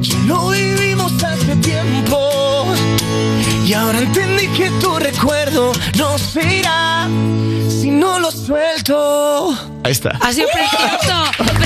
Ya lo vivimos hace tiempo. Y ahora entendí que tu recuerdo no se irá si no lo suelto. Ahí está. Ha sido precioso.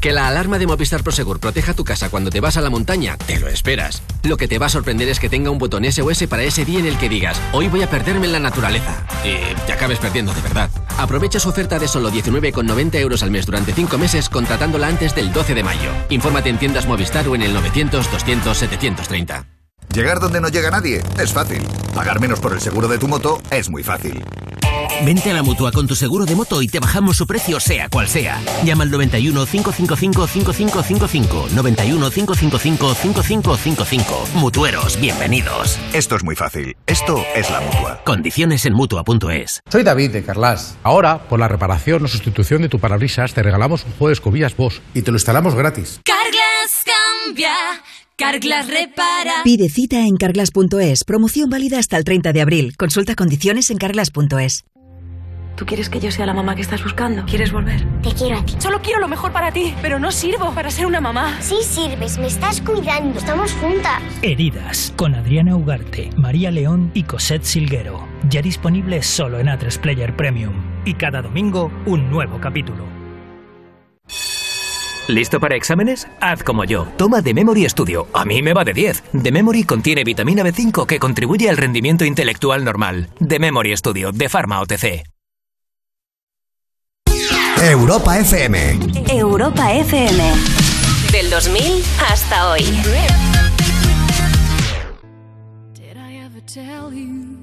Que la alarma de Movistar Prosegur proteja tu casa cuando te vas a la montaña, te lo esperas. Lo que te va a sorprender es que tenga un botón SOS para ese día en el que digas, hoy voy a perderme en la naturaleza. Y te acabes perdiendo de verdad. Aprovecha su oferta de solo 19,90 euros al mes durante 5 meses contratándola antes del 12 de mayo. Infórmate en tiendas Movistar o en el 900-200-730. Llegar donde no llega nadie es fácil. Pagar menos por el seguro de tu moto es muy fácil. Vente a la mutua con tu seguro de moto y te bajamos su precio, sea cual sea. Llama al 91 555 5555. 91 555 5555. Mutueros, bienvenidos. Esto es muy fácil. Esto es la mutua. Condiciones en mutua.es. Soy David de Carlas. Ahora, por la reparación o sustitución de tu parabrisas, te regalamos un juego de escobillas Bosch y te lo instalamos gratis. Carglass cambia, Carglass repara. Pide cita en carglass.es. Promoción válida hasta el 30 de abril. Consulta condiciones en carglass.es. ¿Tú quieres que yo sea la mamá que estás buscando? ¿Quieres volver? Te quiero a ti. Solo quiero lo mejor para ti, pero no sirvo para ser una mamá. Sí sirves, me estás cuidando. Estamos juntas. Heridas, con Adriana Ugarte, María León y Cosette Silguero. Ya disponible solo en A3 Player Premium. Y cada domingo, un nuevo capítulo. ¿Listo para exámenes? Haz como yo. Toma The Memory Studio. A mí me va de 10. The Memory contiene vitamina B5 que contribuye al rendimiento intelectual normal. The Memory Studio, de Pharma OTC. Europa FM. Europa FM. Del 2000 hasta hoy. Did I ever tell you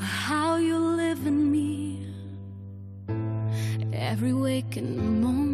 how you live in me? Every waking moment,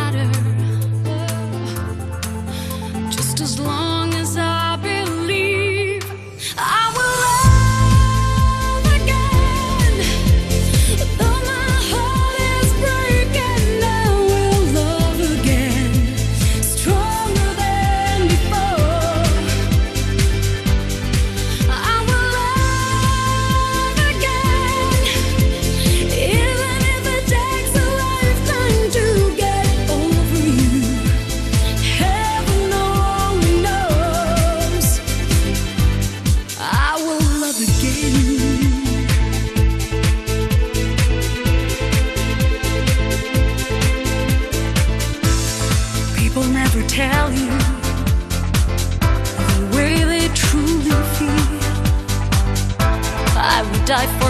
I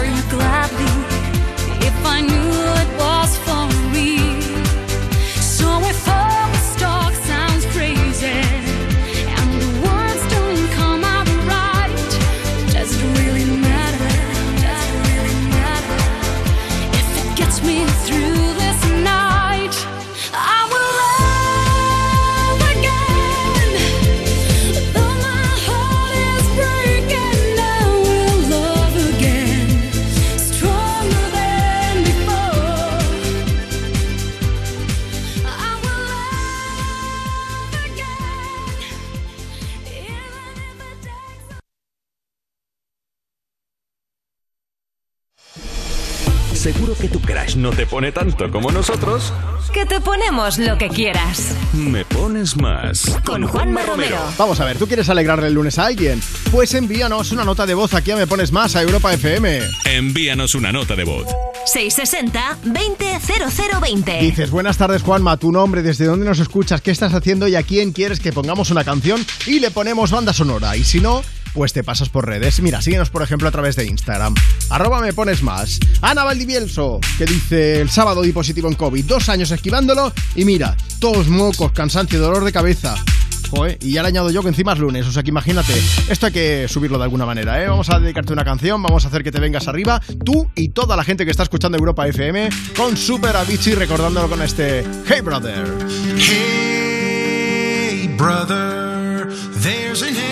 crush no te pone tanto como nosotros. Que te ponemos lo que quieras. Me pones más. Con Juanma Romero. Vamos a ver, ¿tú quieres alegrarle el lunes a alguien? Pues envíanos una nota de voz aquí a Me Pones Más a Europa FM. Envíanos una nota de voz. 660-200020. Dices, buenas tardes Juanma, tu nombre, desde dónde nos escuchas, qué estás haciendo y a quién quieres que pongamos una canción y le ponemos banda sonora. Y si no, pues te pasas por redes. Mira, síguenos por ejemplo a través de Instagram. Arroba me pones más. Ana Valdivielso, que dice el sábado di positivo en COVID, dos años esquivándolo y mira, todos mocos, cansancio, dolor de cabeza. Joder, y ya le añado yo que encima es lunes, o sea que imagínate, esto hay que subirlo de alguna manera, ¿eh? Vamos a dedicarte una canción, vamos a hacer que te vengas arriba, tú y toda la gente que está escuchando Europa FM, con Super Avicii recordándolo con este Hey Brother. Hey brother, there's an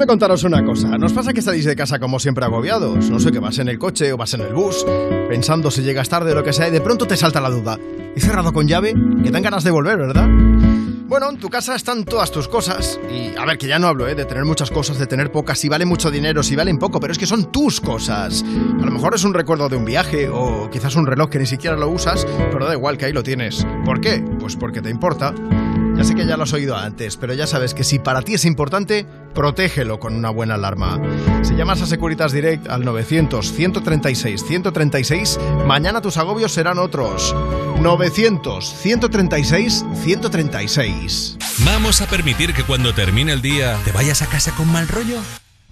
Dejadme contaros una cosa. ¿Nos pasa que salís de casa como siempre agobiados? No sé, que vas en el coche o vas en el bus, pensando si llegas tarde o lo que sea, y de pronto te salta la duda. ¿He cerrado con llave? Que dan ganas de volver, ¿verdad? Bueno, en tu casa están todas tus cosas. Y a ver, que ya no hablo, ¿eh? De tener muchas cosas, de tener pocas, si valen mucho dinero, si valen poco, pero es que son tus cosas. A lo mejor es un recuerdo de un viaje o quizás un reloj que ni siquiera lo usas, pero da igual que ahí lo tienes. ¿Por qué? Pues porque te importa. Ya sé que ya lo has oído antes, pero ya sabes que si para ti es importante, protégelo con una buena alarma. Si llamas a Securitas Direct al 900-136-136, mañana tus agobios serán otros. 900-136-136. ¿Vamos a permitir que cuando termine el día te vayas a casa con mal rollo?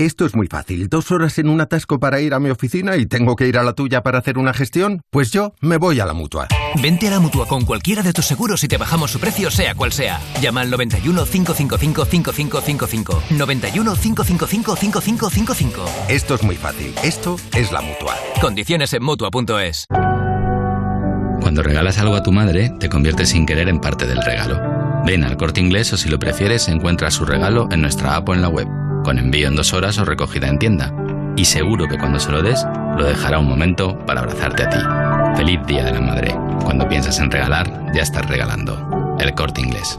Esto es muy fácil. Dos horas en un atasco para ir a mi oficina y tengo que ir a la tuya para hacer una gestión. Pues yo me voy a la mutua. Vente a la mutua con cualquiera de tus seguros y te bajamos su precio, sea cual sea. Llama al 91 555 5555. 91 555 5555. Esto es muy fácil. Esto es la mutua. Condiciones en mutua.es. Cuando regalas algo a tu madre, te conviertes sin querer en parte del regalo. Ven al corte inglés o si lo prefieres, encuentra su regalo en nuestra app o en la web, con envío en dos horas o recogida en tienda. Y seguro que cuando se lo des, lo dejará un momento para abrazarte a ti. Feliz Día de la Madre. Cuando piensas en regalar, ya estás regalando. El corte inglés.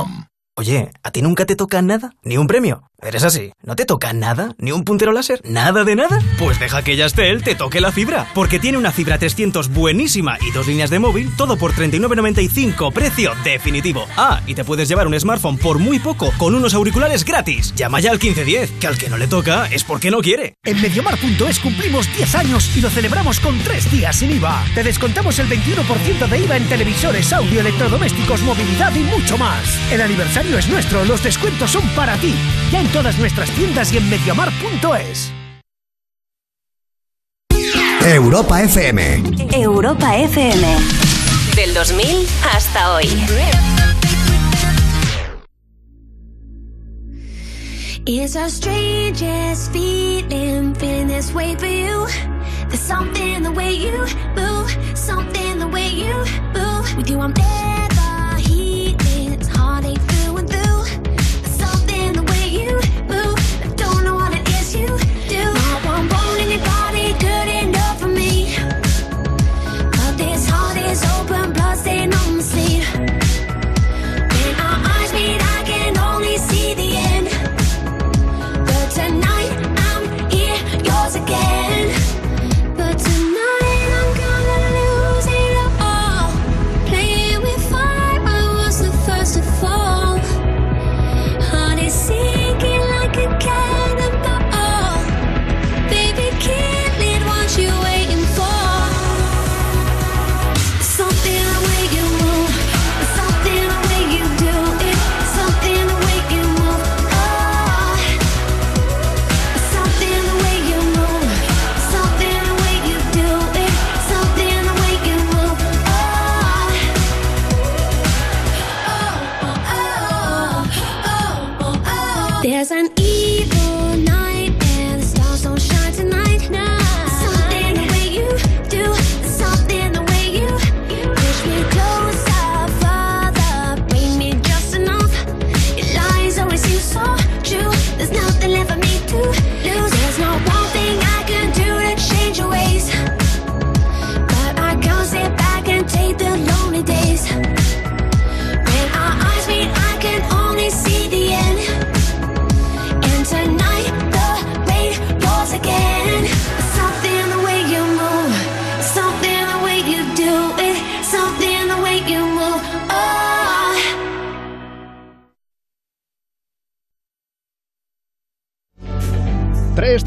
welcome. Oye, ¿a ti nunca te toca nada? ¿Ni un premio? ¿Eres así? ¿No te toca nada? ¿Ni un puntero láser? ¿Nada de nada? Pues deja que Yastel te toque la fibra, porque tiene una fibra 300 buenísima y dos líneas de móvil, todo por 39.95, precio definitivo. Ah, y te puedes llevar un smartphone por muy poco, con unos auriculares gratis. Llama ya al 1510, que al que no le toca es porque no quiere. En Mediomar.es cumplimos 10 años y lo celebramos con 3 días sin IVA. Te descontamos el 21% de IVA en televisores, audio, electrodomésticos, movilidad y mucho más. El aniversario es nuestro, los descuentos son para ti. Ya en todas nuestras tiendas y en mediamar.es. Europa FM. Europa FM. Del 2000 hasta hoy. It's our strangest feeling, feeling this way for you. There's something the way you move, something the way you move. With you, I'm never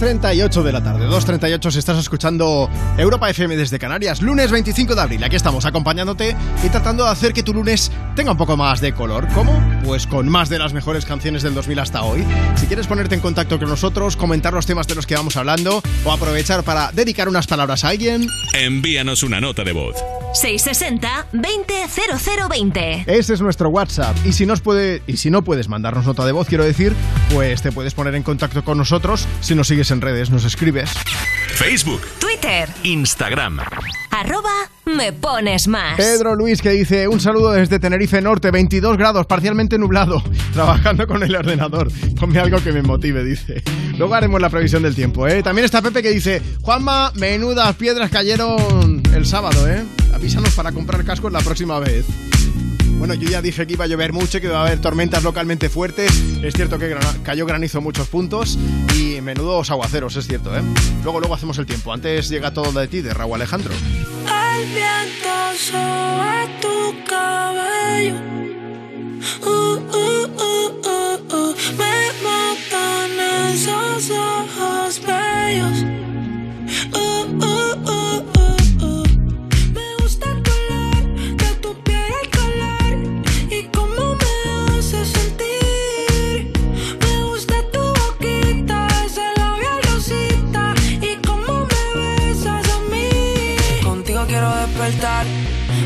3.38 de la tarde, 2.38 si estás escuchando Europa FM desde Canarias, lunes 25 de abril. Aquí estamos acompañándote y tratando de hacer que tu lunes tenga un poco más de color. ¿Cómo? Pues con más de las mejores canciones del 2000 hasta hoy. Si quieres ponerte en contacto con nosotros, comentar los temas de los que vamos hablando o aprovechar para dedicar unas palabras a alguien, Envíanos una nota de voz. 660-200020. ese es nuestro WhatsApp. Y si, nos puede, y si no puedes mandarnos nota de voz, quiero decir, pues te puedes poner en contacto con nosotros. Si nos sigues en redes, nos escribes. Facebook, Twitter. Instagram. Arroba me pones más. Pedro Luis que dice un saludo desde Tenerife Norte, 22 grados, parcialmente nublado, trabajando con el ordenador. Ponme algo que me motive, dice. Luego haremos la previsión del tiempo, ¿eh? También está Pepe que dice, Juanma, menudas piedras cayeron el sábado, ¿eh? Avísanos para comprar cascos la próxima vez. Bueno, yo ya dije que iba a llover mucho, que iba a haber tormentas localmente fuertes. Es cierto que cayó granizo en muchos puntos y menudos aguaceros, es cierto, ¿eh? Luego, luego hacemos el tiempo. Antes llega todo de ti, de Raúl Alejandro. El viento sobre tu cabello. Uh, uh, uh. Me matan esos ojos bellos.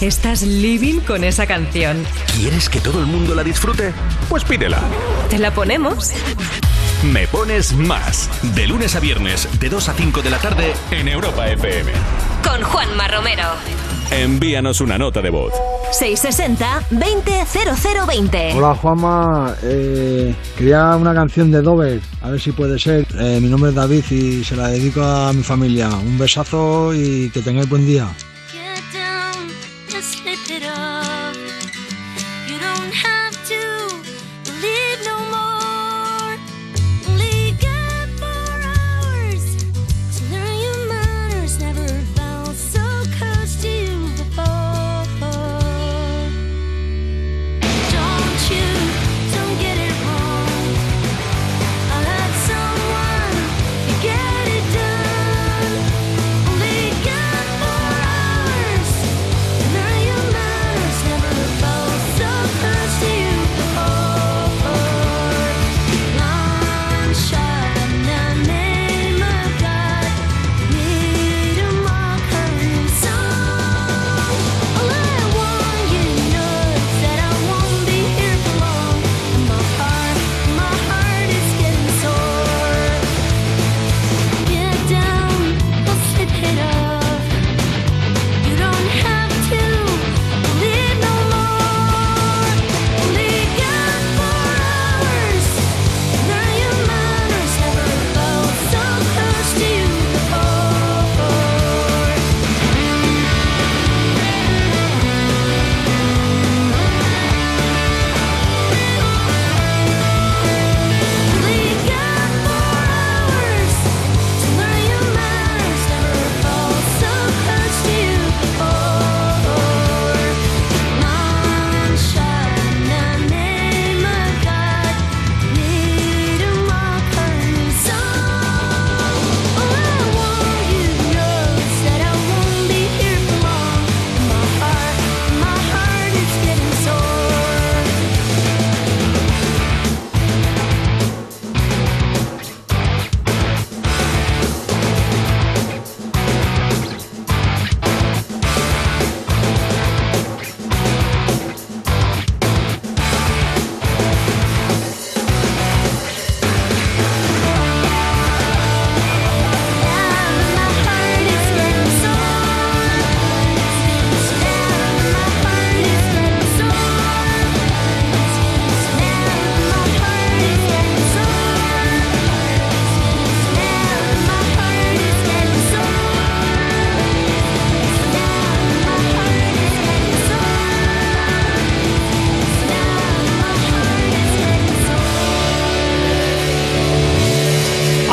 Estás living con esa canción. ¿Quieres que todo el mundo la disfrute? Pues pídela. ¿Te la ponemos? Me pones más. De lunes a viernes, de 2 a 5 de la tarde, en Europa FM. Con Juanma Romero. Envíanos una nota de voz. 660-200020. Hola Juanma, eh, quería una canción de Dover, a ver si puede ser. Eh, mi nombre es David y se la dedico a mi familia. Un besazo y que tengáis buen día.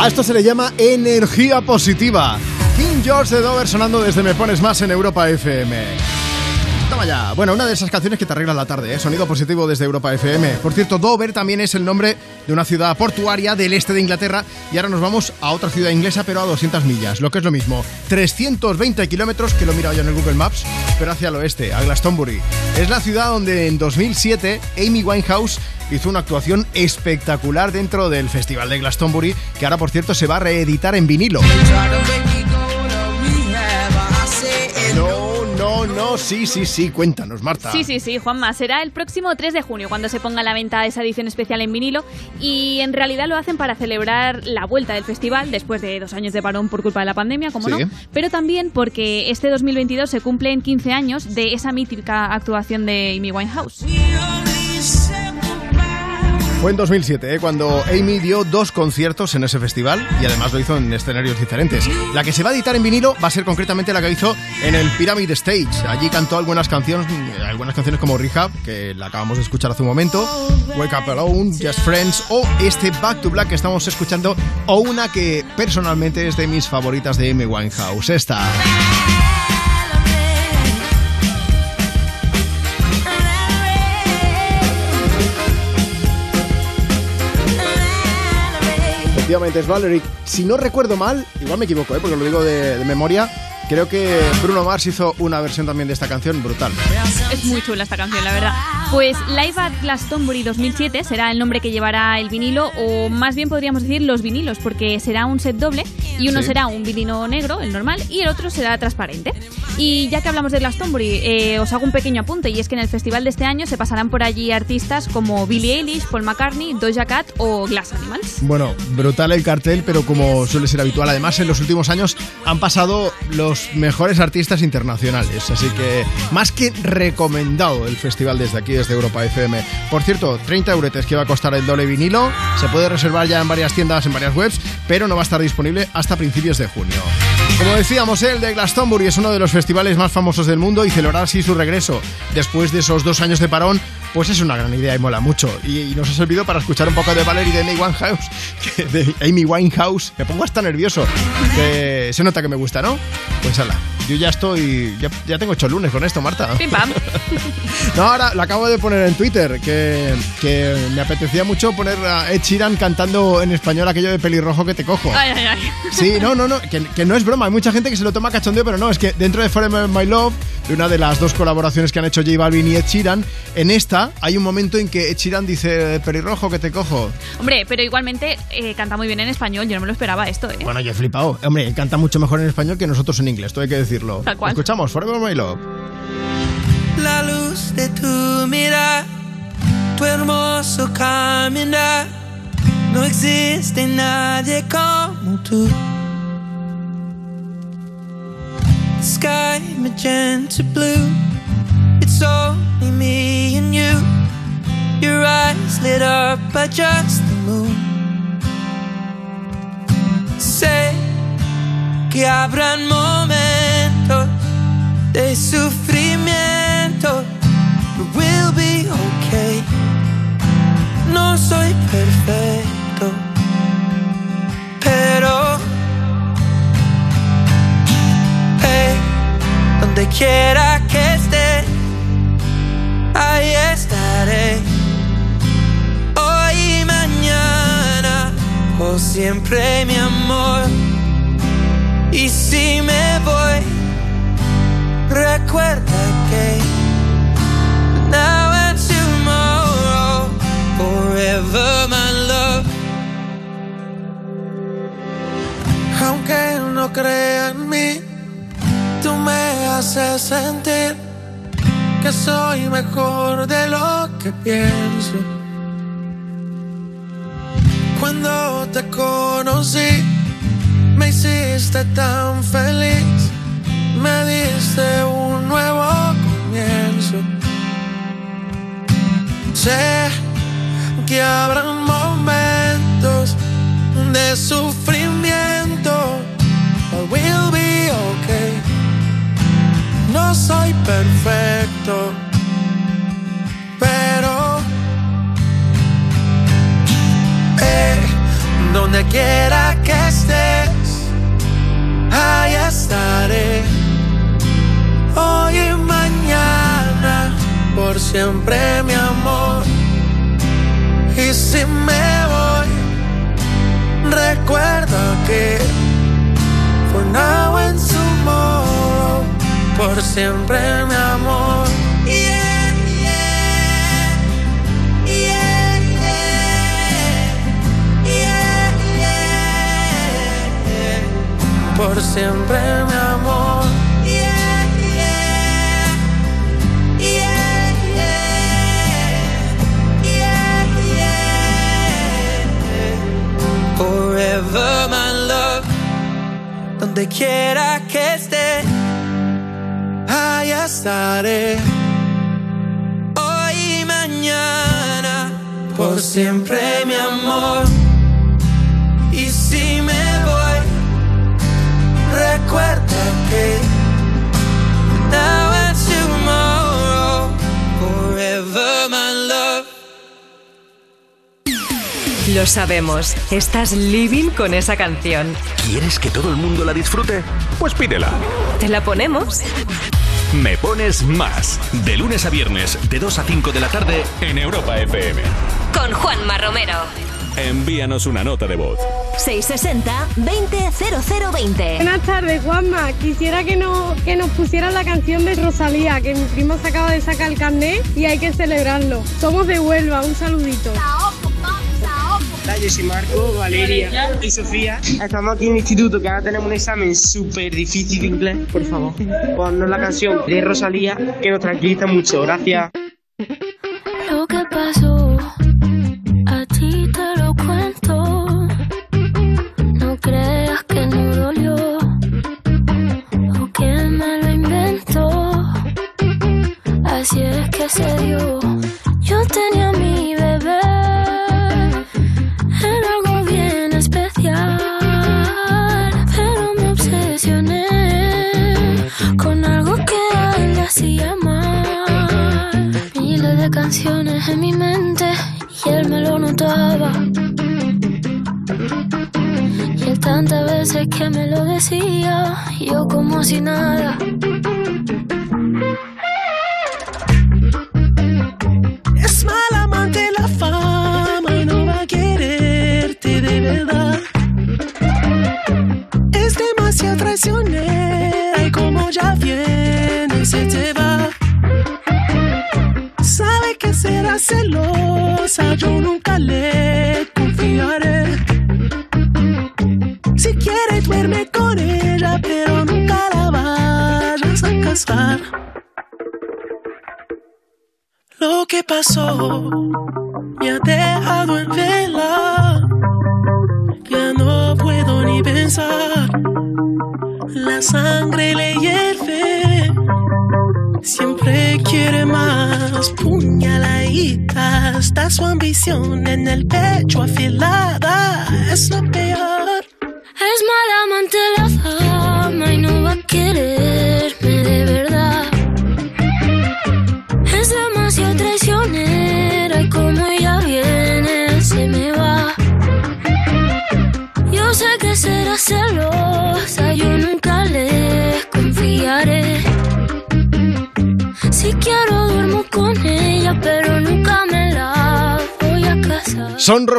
A esto se le llama energía positiva. King George de Dover sonando desde Me Pones Más en Europa FM. Toma ya. Bueno, una de esas canciones que te arregla la tarde, ¿eh? Sonido positivo desde Europa FM. Por cierto, Dover también es el nombre de una ciudad portuaria del este de Inglaterra y ahora nos vamos a otra ciudad inglesa, pero a 200 millas, lo que es lo mismo. 320 kilómetros, que lo he mirado yo en el Google Maps, pero hacia el oeste, a Glastonbury. Es la ciudad donde en 2007 Amy Winehouse hizo una actuación espectacular dentro del Festival de Glastonbury, que ahora, por cierto, se va a reeditar en vinilo. no, sí, sí, sí, cuéntanos, Marta. Sí, sí, sí, Juanma. Será el próximo 3 de junio cuando se ponga a la venta esa edición especial en vinilo y en realidad lo hacen para celebrar la vuelta del festival después de dos años de parón por culpa de la pandemia, como no, pero también porque este 2022 se cumplen 15 años de esa mítica actuación de Amy Winehouse. Fue en 2007, ¿eh? cuando Amy dio dos conciertos en ese festival y además lo hizo en escenarios diferentes. La que se va a editar en vinilo va a ser concretamente la que hizo en el Pyramid Stage. Allí cantó algunas canciones, algunas canciones como Rehab, que la acabamos de escuchar hace un momento, Wake Up Alone, Just Friends o este Back to Black que estamos escuchando o una que personalmente es de mis favoritas de Amy Winehouse, esta. Efectivamente, es Valerie. Si no recuerdo mal, igual me equivoco, ¿eh? porque lo digo de memoria, Creo que Bruno Mars hizo una versión también de esta canción brutal. Es muy chula esta canción, la verdad. Pues Live at Glastonbury 2007 será el nombre que llevará el vinilo, o más bien podríamos decir los vinilos, porque será un set doble y uno será un vinilo negro, el normal, y el otro será transparente. Y ya que hablamos de Glastonbury, eh, os hago un pequeño apunte, y es que en el festival de este año se pasarán por allí artistas como Billie Eilish, Paul McCartney, Doja Cat o Glass Animals. Bueno, brutal el cartel, pero como suele ser habitual, además en los últimos años han pasado los mejores artistas internacionales. Así que más que recomendado el festival desde aquí, desde Europa FM. Por cierto, 30 euretes que va a costar el doble vinilo. Se puede reservar ya en varias tiendas, en varias webs, pero no va a estar disponible hasta principios de junio. Como decíamos, el de Glastonbury es uno de los festivales más famosos del mundo y celebrar así su regreso después de esos dos años de parón pues es una gran idea y mola mucho. Y, nos ha servido para escuchar un poco de Valerie de Amy Winehouse, de Amy Winehouse. Me pongo hasta nervioso, que se nota que me gusta, ¿no? Pues ala, yo ya estoy, ya, tengo ocho lunes con esto, Marta. Pim pam. no, ahora lo acabo de poner en Twitter, que, que, me apetecía mucho poner a Ed Sheeran cantando en español aquello de pelirrojo que te cojo. Ay, ay, ay. Sí, no, no, no, que, que no es broma. Hay mucha gente que se lo toma cachondeo, pero no, es que dentro de Forever My Love, de una de las dos colaboraciones que han hecho J Balvin y Ed Sheeran, en esta hay un momento en que Ed Sheeran dice, pelirrojo que te cojo. Hombre, pero igualmente eh, canta muy bien en español, yo no me lo esperaba esto, ¿eh? Bueno, yo he flipado. Hombre, canta mucho mejor en español que nosotros en inglés, todo hay que decir. Escuchamos Forever My Love. La luz de tu mirada, tu hermoso caminar. No existe nadie como tú. Sky magenta blue. It's only me and you. Your eyes lit up by just the moon. Sé que habrán momentos de sufrimiento. We'll be okay. No soy perfecto, pero hey, donde quiera que esté, ahí estaré. Hoy y mañana, o siempre mi amor. Y si me voy Recuerda que now and tomorrow, forever my love. Aunque no crea en mí, tú me haces sentir que soy mejor de lo que pienso. Cuando te conocí, me hiciste tan feliz me diste un nuevo comienzo. Sé que habrán momentos de sufrimiento, but we'll be okay. No soy perfecto, pero eh, donde quiera que estés, ahí estaré hoy y mañana, por siempre mi amor. Y si me voy, recuerda que for now and tomorrow, por siempre mi amor. Yeah, yeah, yeah, por siempre mi amor. Forever, my love. Donde quiera que esté, allá estaré. Hoy y mañana, por siempre, mi amor. Lo sabemos, estás living con esa canción. ¿Quieres que todo el mundo la disfrute? Pues pídela. ¿Te la ponemos? Me pones más. De lunes a viernes, de 2 a 5 de la tarde, en Europa FM. Con Juanma Romero. Envíanos una nota de voz. 660-200020. Buenas tardes, Juanma. Quisiera que, no, que nos pusieran la canción de Rosalía, que mi primo se acaba de sacar el carnet y hay que celebrarlo. Somos de Huelva, un saludito. Hola, yo soy Marco, Valeria y Sofía. Estamos aquí en el instituto que ahora tenemos un examen súper difícil de inglés. Por favor, ponnos la canción de Rosalía que nos tranquiliza mucho. Gracias.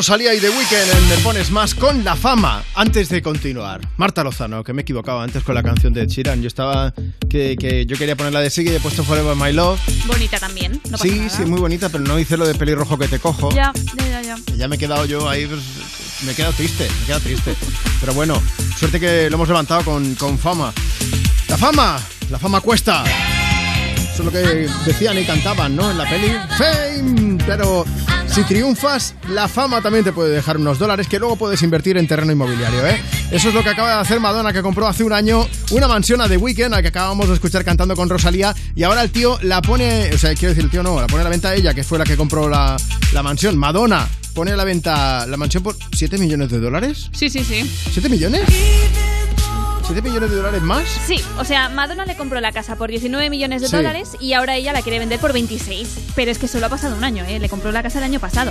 Rosalía y The Weeknd en Me Pones Más con la fama. Antes de continuar, Marta Lozano, que me he equivocado antes con la canción de Ed Sheeran. Yo estaba. que, que yo quería ponerla de Siggy y he puesto Forever My Love. Bonita también. No sí, nada. sí, muy bonita, pero no hice lo de pelirrojo que te cojo. Ya, ya, ya, ya. Ya me he quedado yo ahí, pues, me he quedado triste, me he quedado triste. Pero bueno, suerte que lo hemos levantado con, con fama. La fama, la fama cuesta. Eso es lo que decían y cantaban, ¿no? En la peli. Fame. Pero si triunfas, la fama también te puede dejar unos dólares que luego puedes invertir en terreno inmobiliario, ¿eh? Eso es lo que acaba de hacer Madonna, que compró hace un año una mansión a The Weeknd, a que acabamos de escuchar cantando con Rosalía, y ahora el tío la pone, o sea, quiero decir, el tío no, la pone a la venta a ella, que fue la que compró la, la mansión. Madonna pone a la venta la mansión por 7 millones de dólares. Sí, sí, sí. ¿7 millones? ¿7 millones de dólares más? Sí, o sea, Madonna le compró la casa por 19 millones de Sí. dólares y ahora ella la quiere vender por 26. Pero es que solo ha pasado un año, ¿eh? Le compró la casa el año pasado.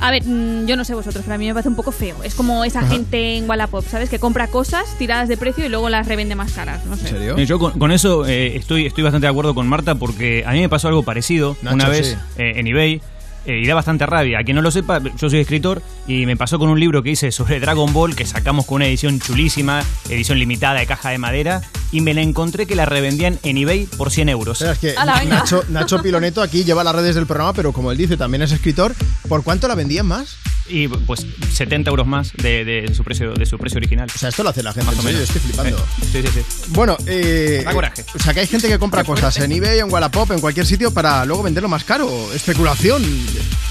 A ver, mm, yo no sé vosotros, pero a mí me parece un poco feo. Es como esa Ajá. gente en Wallapop, ¿sabes? Que compra cosas tiradas de precio y luego las revende más caras. No sé. Eh, Yo con, con eso eh, estoy, estoy bastante de acuerdo con Marta porque a mí me pasó algo parecido Nacho, una vez sí. eh, en eBay. eh, y da bastante rabia. A quien no lo sepa, yo soy escritor y me pasó con un libro que hice sobre Dragon Ball que sacamos con una edición chulísima, edición limitada de caja de madera. y me la encontré que la revendían en eBay por 100 euros. Pero es que. Nacho, Nacho Piloneto aquí lleva las redes del programa, pero como él dice, también es escritor. ¿Por cuánto la vendían más? Y pues 70 euros más de, de su, precio, de su precio original. O sea, esto lo hace la gente. Más o menos. estoy flipando. Eh, sí, sí, sí. Bueno, eh, Da coraje. o sea que hay gente que compra cosas en eBay, en Wallapop, en cualquier sitio para luego venderlo más caro. Especulación.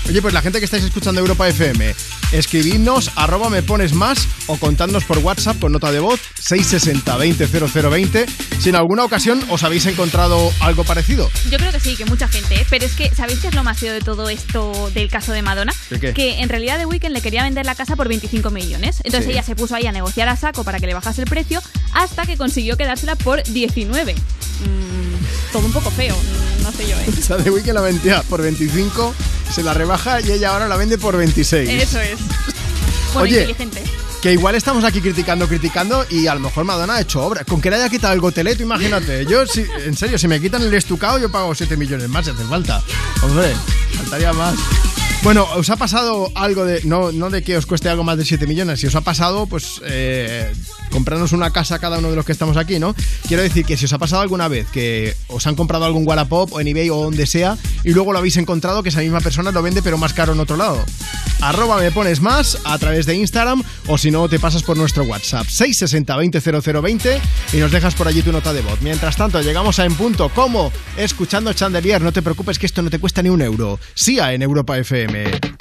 Oye, pues la gente que estáis escuchando Europa FM, escribidnos, arroba me pones más o contadnos por WhatsApp con nota de voz 660 20 0020 si en alguna ocasión os habéis encontrado algo parecido. Yo creo que sí, que mucha gente, ¿eh? pero es que ¿sabéis qué es lo más feo de todo esto del caso de Madonna? ¿De qué? Que en realidad The Weeknd le quería vender la casa por 25 millones. Entonces Sí. ella se puso ahí a negociar a saco para que le bajase el precio hasta que consiguió quedársela por 19. Mm, todo un poco feo, no sé yo, ¿eh? O sea, de Weekend la vendía por 25, se la rebaja y ella ahora la vende por 26. Eso es. Bueno, Oye, inteligente. Que igual estamos aquí criticando, criticando y a lo mejor Madonna ha hecho obra. Con que le haya quitado el goteleto, imagínate. Yo, si, en serio, si me quitan el estucado, yo pago 7 millones más si hace falta. Hombre, faltaría más. Bueno, ¿os ha pasado algo de. No, no de que os cueste algo más de 7 millones, si os ha pasado, pues. Eh, comprarnos una casa cada uno de los que estamos aquí, ¿no? Quiero decir que si os ha pasado alguna vez que os han comprado algún Wallapop o en eBay o donde sea y luego lo habéis encontrado que esa misma persona lo vende pero más caro en otro lado. Arroba me pones más a través de Instagram o si no te pasas por nuestro WhatsApp 660 20 0020 y nos dejas por allí tu nota de voz. Mientras tanto, llegamos a En Punto como escuchando Chandelier. No te preocupes que esto no te cuesta ni un euro. Sia en Europa FM.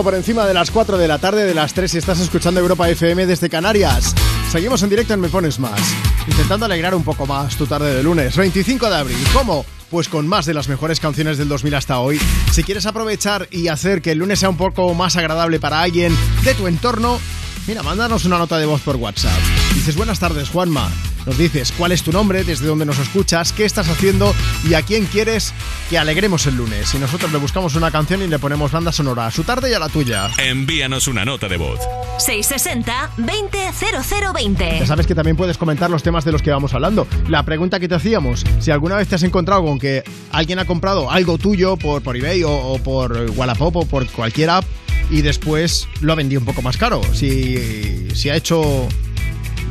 Por encima de las 4 de la tarde de las 3 y estás escuchando Europa FM desde Canarias. Seguimos en directo en Me Pones Más, intentando alegrar un poco más tu tarde de lunes, 25 de abril. ¿Cómo? Pues con más de las mejores canciones del 2000 hasta hoy. Si quieres aprovechar y hacer que el lunes sea un poco más agradable para alguien de tu entorno, mira, mándanos una nota de voz por WhatsApp. Dices, buenas tardes, Juanma. Nos dices cuál es tu nombre, desde dónde nos escuchas, qué estás haciendo y a quién quieres que alegremos el lunes. Y nosotros le buscamos una canción y le ponemos banda sonora a su tarde y a la tuya. Envíanos una nota de voz. 660-200020. Ya sabes que también puedes comentar los temas de los que vamos hablando. La pregunta que te hacíamos, si alguna vez te has encontrado con que alguien ha comprado algo tuyo por, por eBay o, o por Wallapop o por cualquier app y después lo ha vendido un poco más caro. Si, si ha hecho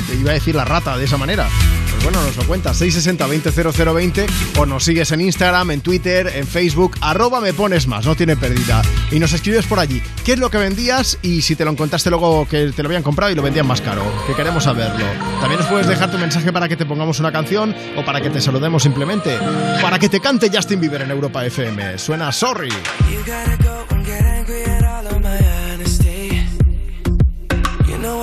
te iba a decir la rata de esa manera. Pues bueno, nos lo cuentas, 660-200020 o nos sigues en Instagram, en Twitter, en Facebook, arroba me pones más, no tiene pérdida. Y nos escribes por allí qué es lo que vendías y si te lo encontraste luego que te lo habían comprado y lo vendían más caro, que queremos saberlo. También nos puedes dejar tu mensaje para que te pongamos una canción o para que te saludemos simplemente. Para que te cante Justin Bieber en Europa FM. Suena Sorry. You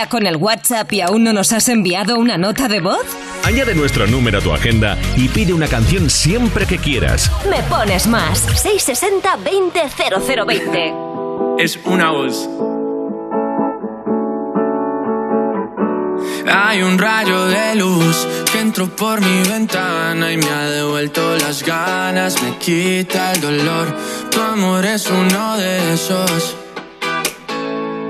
¿Todo el día con el WhatsApp y aún no nos has enviado una nota de voz? Añade nuestro número a tu agenda y pide una canción siempre que quieras. Me pones más. 660-200020. es una voz. Hay un rayo de luz que entró por mi ventana y me ha devuelto las ganas, me quita el dolor. Tu amor es uno de esos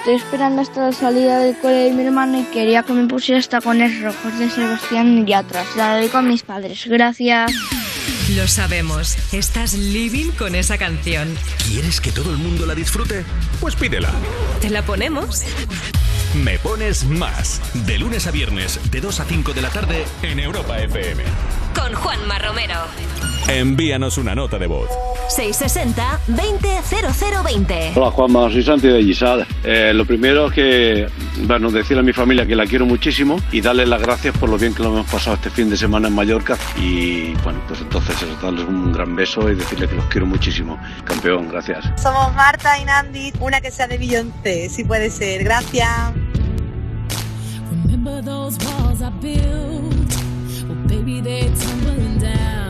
Estoy esperando hasta la salida del cole de mi hermano y quería que me pusieras tacones rojos de Sebastián Yatra. Se la dedico a mis padres. Gracias. Lo sabemos, estás living con esa canción. ¿Quieres que todo el mundo la disfrute? Pues pídela. ¿Te la ponemos? Me pones más. De lunes a viernes, de 2 a 5 de la tarde, en Europa FM. Con Juanma Romero. Envíanos una nota de voz. 660 200020. Hola Juanma, soy Santi de Gisal. Eh, lo primero es que, bueno, decirle a mi familia que la quiero muchísimo y darles las gracias por lo bien que lo hemos pasado este fin de semana en Mallorca. Y bueno, pues entonces eso, darles un gran beso y decirles que los quiero muchísimo. Campeón, gracias. Somos Marta y Nandi, una que sea de Beyoncé, si puede ser. Gracias. Remember those walls I built? Well, baby, they're tumbling down.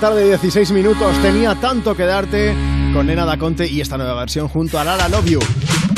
Tarde, 16 minutos. Tenía tanto que darte con Nena da Conte y esta nueva versión junto a Lara Love You.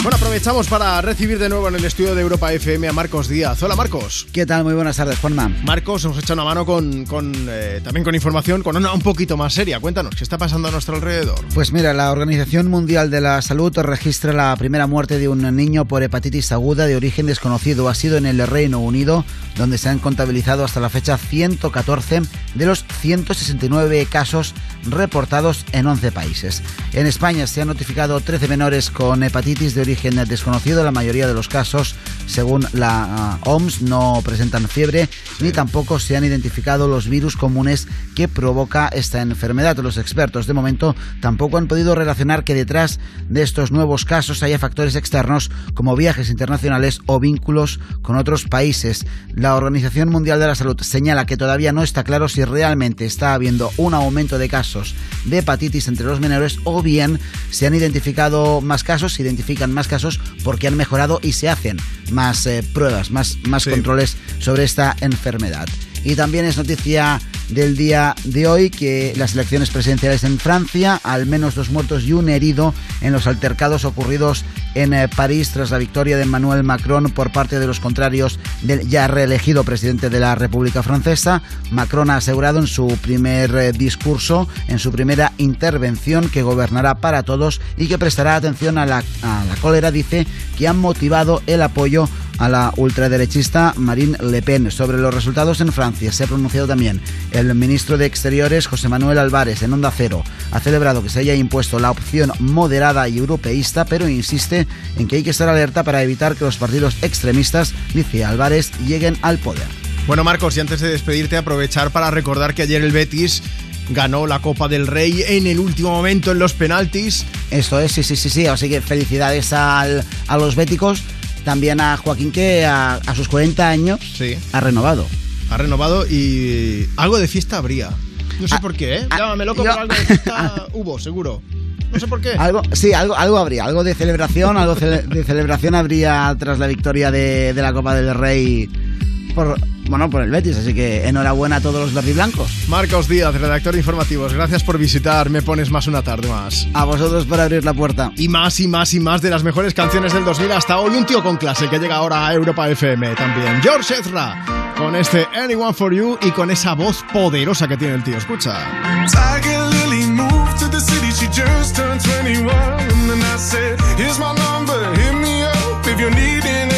Bueno, aprovechamos para recibir de nuevo en el estudio de Europa FM a Marcos Díaz. Hola, Marcos. ¿Qué tal? Muy buenas tardes, Juanma. Marcos nos echa una mano con, con, eh, también con información, con una un poquito más seria. Cuéntanos, ¿qué está pasando a nuestro alrededor? Pues mira, la Organización Mundial de la Salud registra la primera muerte de un niño por hepatitis aguda de origen desconocido. Ha sido en el Reino Unido, donde se han contabilizado hasta la fecha 114 de los 169 casos reportados en 11 países. En España se han notificado 13 menores con hepatitis de origen desconocido. La mayoría de los casos, según la uh, OMS, no presentan fiebre ni tampoco se han identificado los virus comunes que provoca esta enfermedad. Los expertos de momento tampoco han podido relacionar que detrás de estos nuevos casos haya factores externos como viajes internacionales o vínculos con otros países. La Organización Mundial de la Salud señala que todavía no está claro si realmente está habiendo un aumento de casos de hepatitis entre los menores o bien se han identificado más casos, se identifican más casos porque han mejorado y se hacen más eh, pruebas, más, más controles sobre esta enfermedad. Y también es noticia del día de hoy que las elecciones presidenciales en Francia, al menos dos muertos y un herido en los altercados ocurridos en eh, París tras la victoria de Emmanuel Macron por parte de los contrarios del ya reelegido presidente de la República Francesa. Macron ha asegurado en su primer eh, discurso, en su primera intervención, que gobernará para todos y que prestará atención a la, a la cólera, dice, que han motivado el apoyo a la ultraderechista Marine Le Pen. Sobre los resultados en Francia se ha pronunciado también el ministro de Exteriores José Manuel Álvarez en Onda Cero. Ha celebrado que se haya impuesto la opción moderada y europeísta, pero insiste en que hay que estar alerta para evitar que los partidos extremistas, dice Álvarez, lleguen al poder. Bueno, Marcos, y antes de despedirte, aprovechar para recordar que ayer el Betis ganó la Copa del Rey en el último momento en los penaltis. Esto es, sí, sí, sí, sí. Así que felicidades al, a los béticos. También a Joaquín que a, a sus 40 años sí. ha renovado. Ha renovado y algo de fiesta habría. No sé Ah, por qué, ¿eh? ah, Llámame loco, yo- pero algo de fiesta hubo, seguro. No sé por qué. Algo, sí, algo, algo habría, algo de celebración, algo de celebración habría tras la victoria de, de la Copa del Rey por, bueno, por el Betis, así que enhorabuena a todos los verdiblancos. Marcos Díaz, redactor de informativos, gracias por visitar. Me pones más una tarde más. A vosotros por abrir la puerta. Y más y más y más de las mejores canciones del 2000 hasta hoy. Un tío con clase que llega ahora a Europa FM también. George Ezra, con este Anyone for You y con esa voz poderosa que tiene el tío. Escucha. Tiger Lily moved to the city, she just turned 21. And then I said, Here's my number, hit me up if you're needing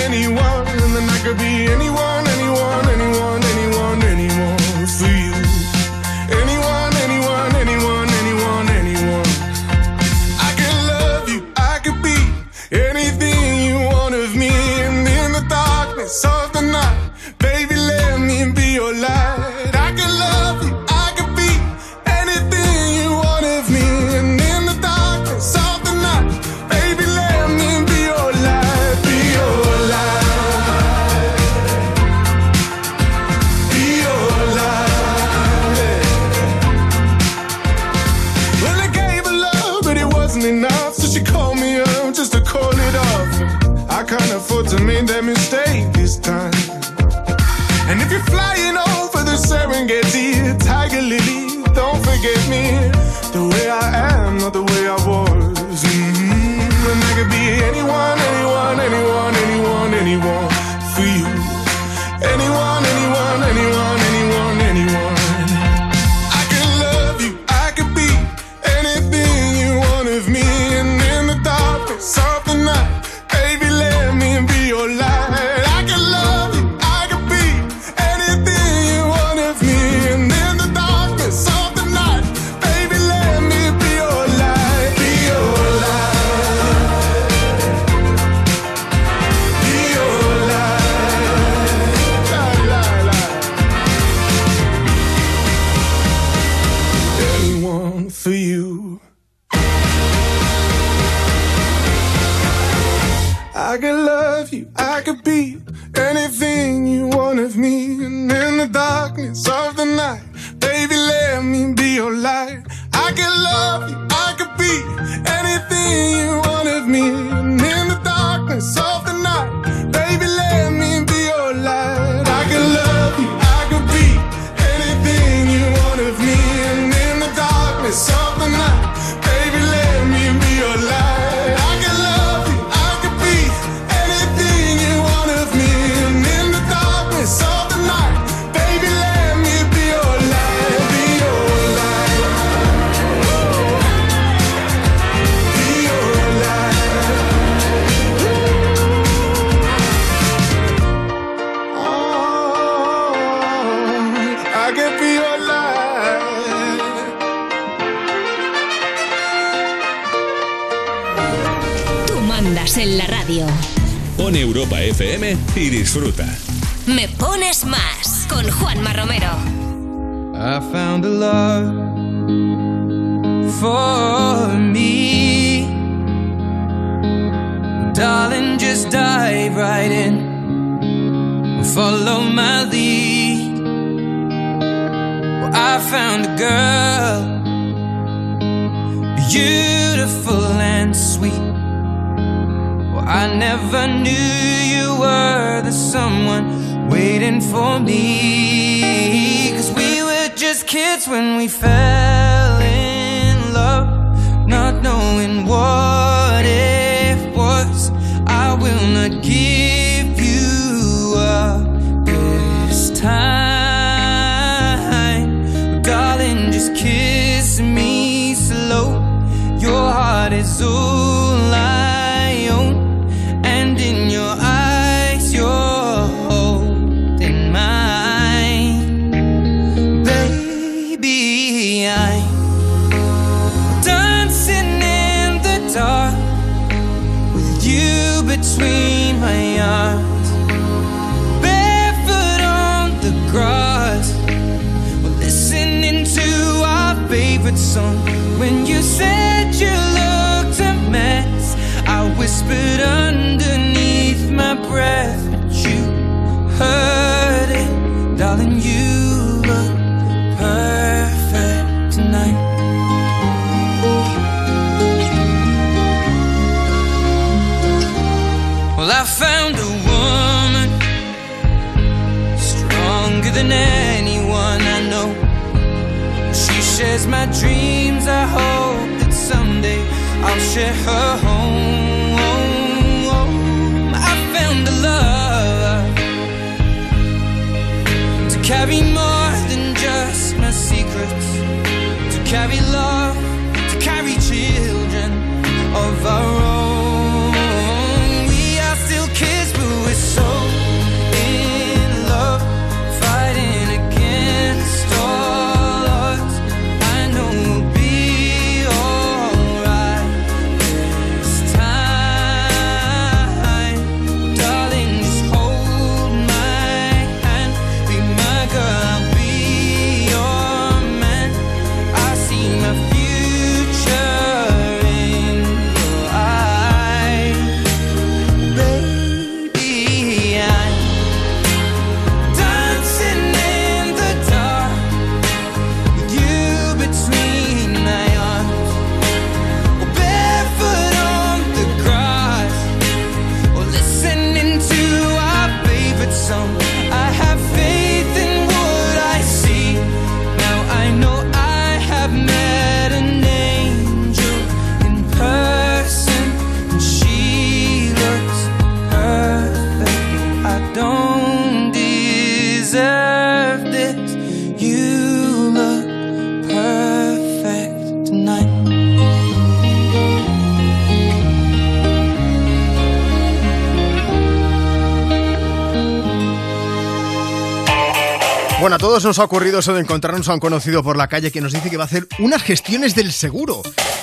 nos ha ocurrido eso de encontrarnos a un conocido por la calle que nos dice que va a hacer unas gestiones del seguro.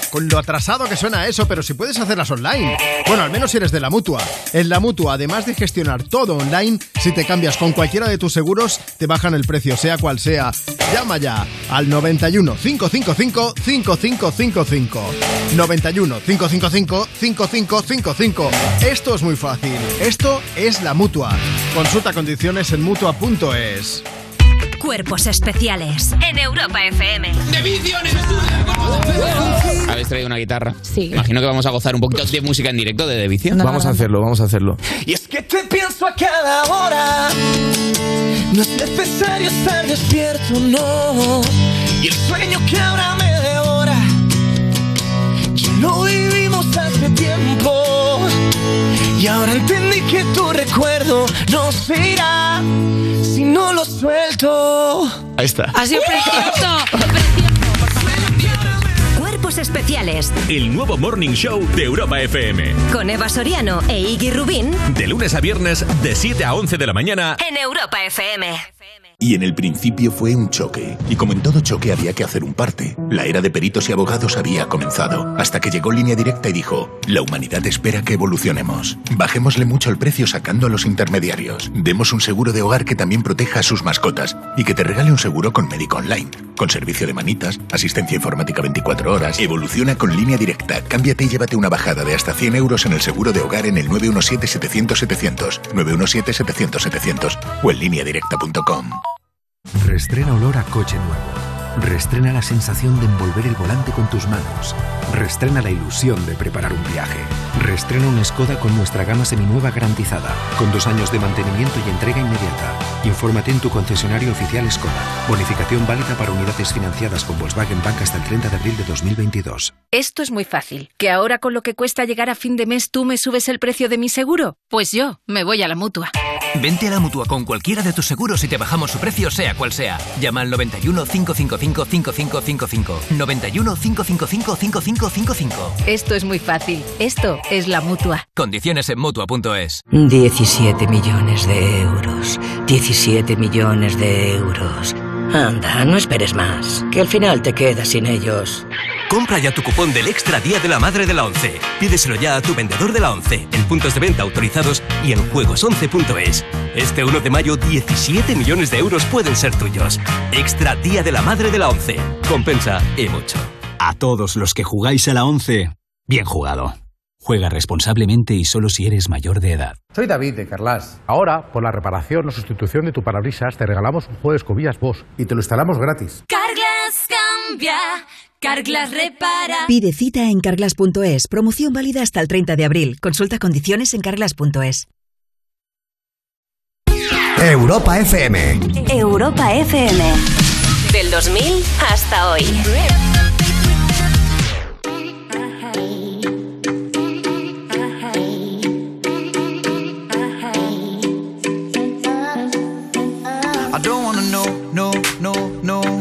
Con lo atrasado que suena eso, pero si puedes hacerlas online. Bueno, al menos si eres de la mutua. En la mutua, además de gestionar todo online, si te cambias con cualquiera de tus seguros, te bajan el precio, sea cual sea. Llama ya al 91 555 5555. 91 555 5555. Esto es muy fácil. Esto es la mutua. Consulta condiciones en mutua.es. Cuerpos especiales en Europa FM. ¿Habéis traído una guitarra? Sí. Imagino que vamos a gozar un poquito de música en directo de Devicio. Vamos a hacerlo, vamos a hacerlo. Y es que te pienso a cada hora. No es necesario estar despierto, no. Ahora entendí que tu recuerdo no se irá si no lo suelto. Ahí está. Ha sido precioso. Cuerpos especiales El nuevo Morning Show de Europa FM. con Eva Soriano e Iggy Rubín De lunes a viernes, de 7 a 11 de la mañana. en Europa FM. Y en el principio fue un choque, y como en todo choque había que hacer un parte. La era de peritos y abogados había comenzado, hasta que llegó Línea Directa y dijo, la humanidad espera que evolucionemos. Bajémosle mucho el precio sacando a los intermediarios. Demos un seguro de hogar que también proteja a sus mascotas, y que te regale un seguro con médico online, con servicio de manitas, asistencia informática 24 horas. Evoluciona con Línea Directa. Cámbiate y llévate una bajada de hasta 100 euros en el seguro de hogar en el 917-700-700, 917-700-700 o en lineadirecta.com. Restrena olor a coche nuevo. Restrena la sensación de envolver el volante con tus manos. Restrena la ilusión de preparar un viaje. Restrena un Skoda con nuestra gama seminueva garantizada, con dos años de mantenimiento y entrega inmediata. Infórmate en tu concesionario oficial Skoda. Bonificación válida para unidades financiadas con Volkswagen Bank hasta el 30 de abril de 2022. Esto es muy fácil. ¿Que ahora con lo que cuesta llegar a fin de mes tú me subes el precio de mi seguro? Pues yo me voy a la mutua. Vente a la mutua con cualquiera de tus seguros y te bajamos su precio, sea cual sea. Llama al 91 555 5555. 91 555 5555. Esto es muy fácil. Esto es la mutua. Condiciones en mutua.es. 17 millones de euros. 17 millones de euros. Anda, no esperes más, que al final te quedas sin ellos. Compra ya tu cupón del Extra Día de la Madre de la ONCE. Pídeselo ya a tu vendedor de la ONCE, en puntos de venta autorizados y en juegos11.es. Este 1 de mayo, 17 millones de euros pueden ser tuyos. Extra Día de la Madre de la ONCE. Compensa y mucho. A todos los que jugáis a la 11, bien jugado. Juega responsablemente y solo si eres mayor de edad. Soy David de Carlas. Ahora, por la reparación o sustitución de tu parabrisas, te regalamos un juego de escobillas Bosch y te lo instalamos gratis. Carglass cambia, Carglass repara. Pide cita en carglass.es. Promoción válida hasta el 30 de abril. Consulta condiciones en carglass.es. Europa FM. Europa FM. Del 2000 hasta hoy.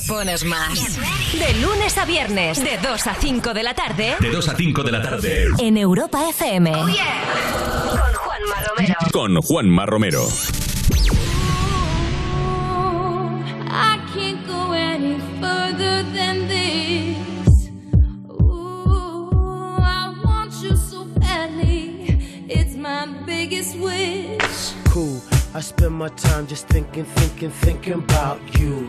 Me pones más. De lunes a viernes, de 2 a 5 de la tarde. De 2 a 5 de la tarde. En Europa FM. Con Juanma Romero. Con Juanma Romero. I can't go any further than this. Ooh, I want you so badly. It's my biggest wish. cool. I spend my time just thinking, thinking, thinking about you.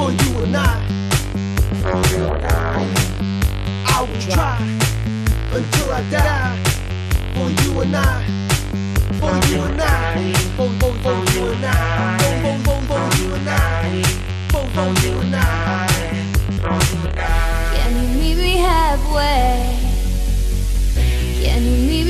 For you and I. For you and I. I will try until I die for you and I. For you and I. For, for, for you and I. For, for, for, for you and I. For, for you and I. Can you meet me halfway? Can you meet me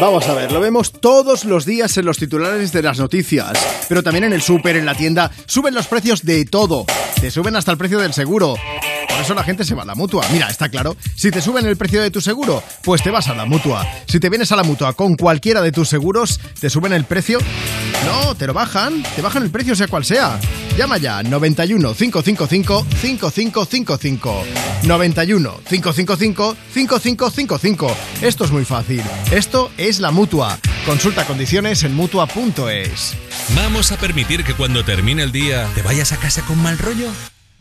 Vamos a ver, lo vemos todos los días en los titulares de las noticias, pero también en el súper, en la tienda, suben los precios de todo. Te suben hasta el precio del seguro. Por eso la gente se va a la mutua. Mira, está claro. Si te suben el precio de tu seguro, pues te vas a la mutua. Si te vienes a la mutua con cualquiera de tus seguros, ¿te suben el precio? No, te lo bajan. Te bajan el precio sea cual sea. Llama ya 91 555 5555. 91 555 5555. Esto es muy fácil. Esto es la mutua. Consulta condiciones en mutua.es. ¿Vamos a permitir que cuando termine el día te vayas a casa con mal rollo?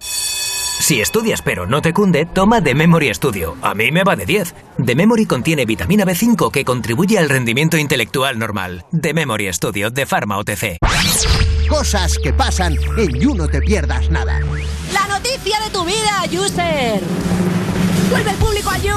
Si estudias pero no te cunde, toma The Memory Studio. A mí me va de 10. The Memory contiene vitamina B5 que contribuye al rendimiento intelectual normal. The Memory Studio de Pharma OTC. Cosas que pasan en You No Te Pierdas Nada. La noticia de tu vida, user. Vuelve el público a You.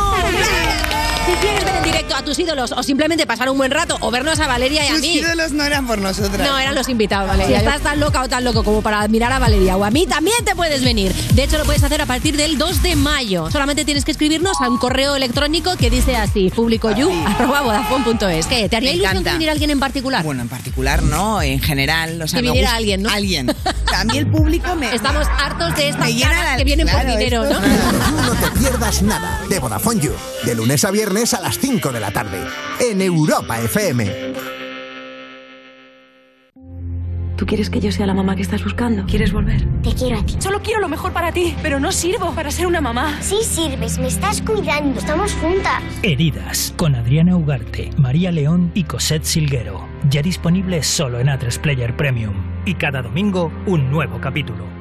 En directo a tus ídolos o simplemente pasar un buen rato o vernos a Valeria y a Tus mí. ídolos no eran por nosotras. No, eran los invitados, Valeria. Si estás tan loca o tan loco como para admirar a Valeria o a mí, también te puedes venir. De hecho, lo puedes hacer a partir del 2 de mayo. Solamente tienes que escribirnos a un correo electrónico que dice así, publicoyu.vodafone.es. ¿Qué? ¿Te haría Me ilusión que viniera alguien en particular? Bueno, en particular no, en general. O sea, Que viniera gusta- alguien, ¿no? Alguien. A mí el público me. Estamos hartos de estas caras la- que vienen claro, por dinero, esto- ¿no? You No Te Pierdas Nada de Vodafone You. De lunes a viernes a las 5 de la tarde. En Europa FM. ¿Tú quieres que yo sea la mamá que estás buscando? ¿Quieres volver? Te quiero a ti. Solo quiero lo mejor para ti, pero no sirvo para ser una mamá. Sí sirves, me estás cuidando. Estamos juntas. Heridas, con Adriana Ugarte, María León y Cosette Silguero. Ya disponible solo en A3 Player Premium. Y cada domingo, un nuevo capítulo.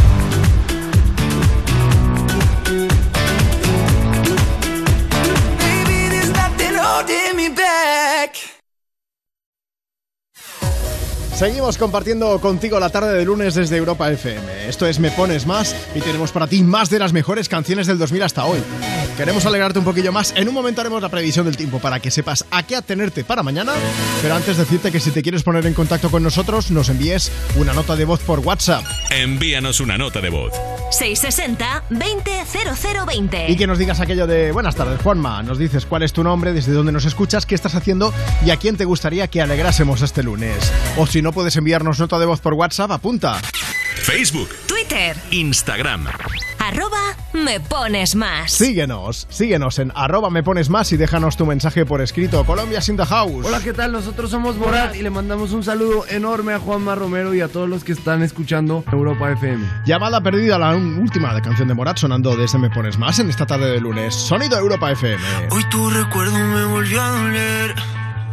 Seguimos compartiendo contigo la tarde de lunes desde Europa FM. Esto es Me Pones Más y tenemos para ti más de las mejores canciones del 2000 hasta hoy. Queremos alegrarte un poquillo más. En un momento haremos la previsión del tiempo para que sepas a qué atenerte para mañana. Pero antes decirte que si te quieres poner en contacto con nosotros, nos envíes una nota de voz por WhatsApp. Envíanos una nota de voz. 660-200020. Y que nos digas aquello de Buenas tardes, Juanma. Nos dices cuál es tu nombre, desde dónde nos escuchas, qué estás haciendo y a quién te gustaría que alegrásemos este lunes. O si no puedes enviarnos nota de voz por WhatsApp, apunta. Facebook, Twitter, Instagram. arroba me pones más. Síguenos, síguenos en arroba me pones más y déjanos tu mensaje por escrito. Colombia in the house. Hola, ¿qué tal? Nosotros somos Borat y le mandamos un saludo enorme a Juanma Romero y a todos los que están escuchando Europa FM. Llamada perdida, la última canción de Morat sonando desde Me Pones Más en esta tarde de lunes. Sonido Europa FM. Hoy tu recuerdo me volvió a doler.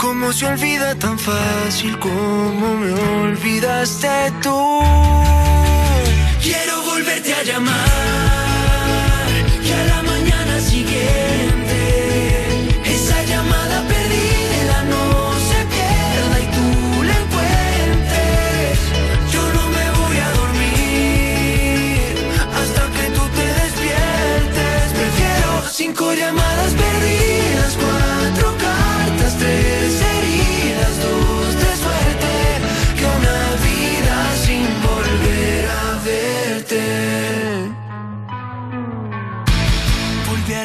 ¿Cómo se olvida tan fácil como me olvidaste tú? Quiero volverte a llamar y a la mañana siguiente esa llamada perdida no se pierda y tú la encuentres. Yo no me voy a dormir hasta que tú te despiertes. Prefiero cinco llamadas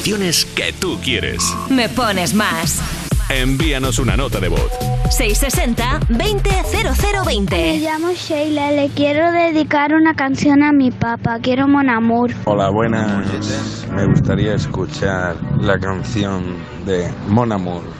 canciones que tú quieres. Me pones más. Envíanos una nota de voz. 660 200020. Me llamo Sheila, le quiero dedicar una canción a mi papá, quiero Mon Amour. Hola, buenas. Me gustaría escuchar la canción de Mon Amour.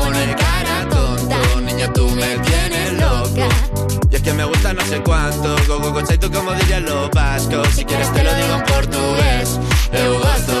Niña, tú me tienes loca. Y es que me gusta no sé cuánto, go go go tú como dirían los vascos. Si quieres te lo digo en portugués, eu gosto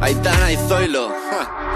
Aitana y Zoilo. ja.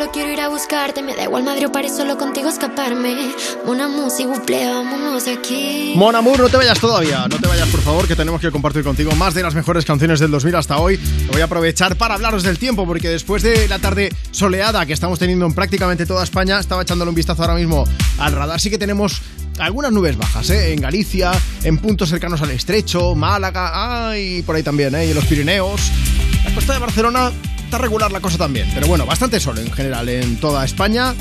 Solo quiero ir a buscarte. Me da igual Madrid o París, solo contigo escaparme. Una música, buple, vámonos aquí. Mon Amour, no te vayas todavía, no te vayas por favor, que tenemos que compartir contigo más de las mejores canciones del 2000 hasta hoy. Voy a aprovechar para hablaros del tiempo, porque después de la tarde soleada que estamos teniendo en prácticamente toda España, estaba echándole un vistazo ahora mismo al radar, sí que tenemos algunas nubes bajas, ¿eh? en Galicia, en puntos cercanos al estrecho, Málaga, ay, por ahí también, ¿eh? y en los Pirineos. La costa de Barcelona regular la cosa también, pero bueno, bastante sol en general en toda España.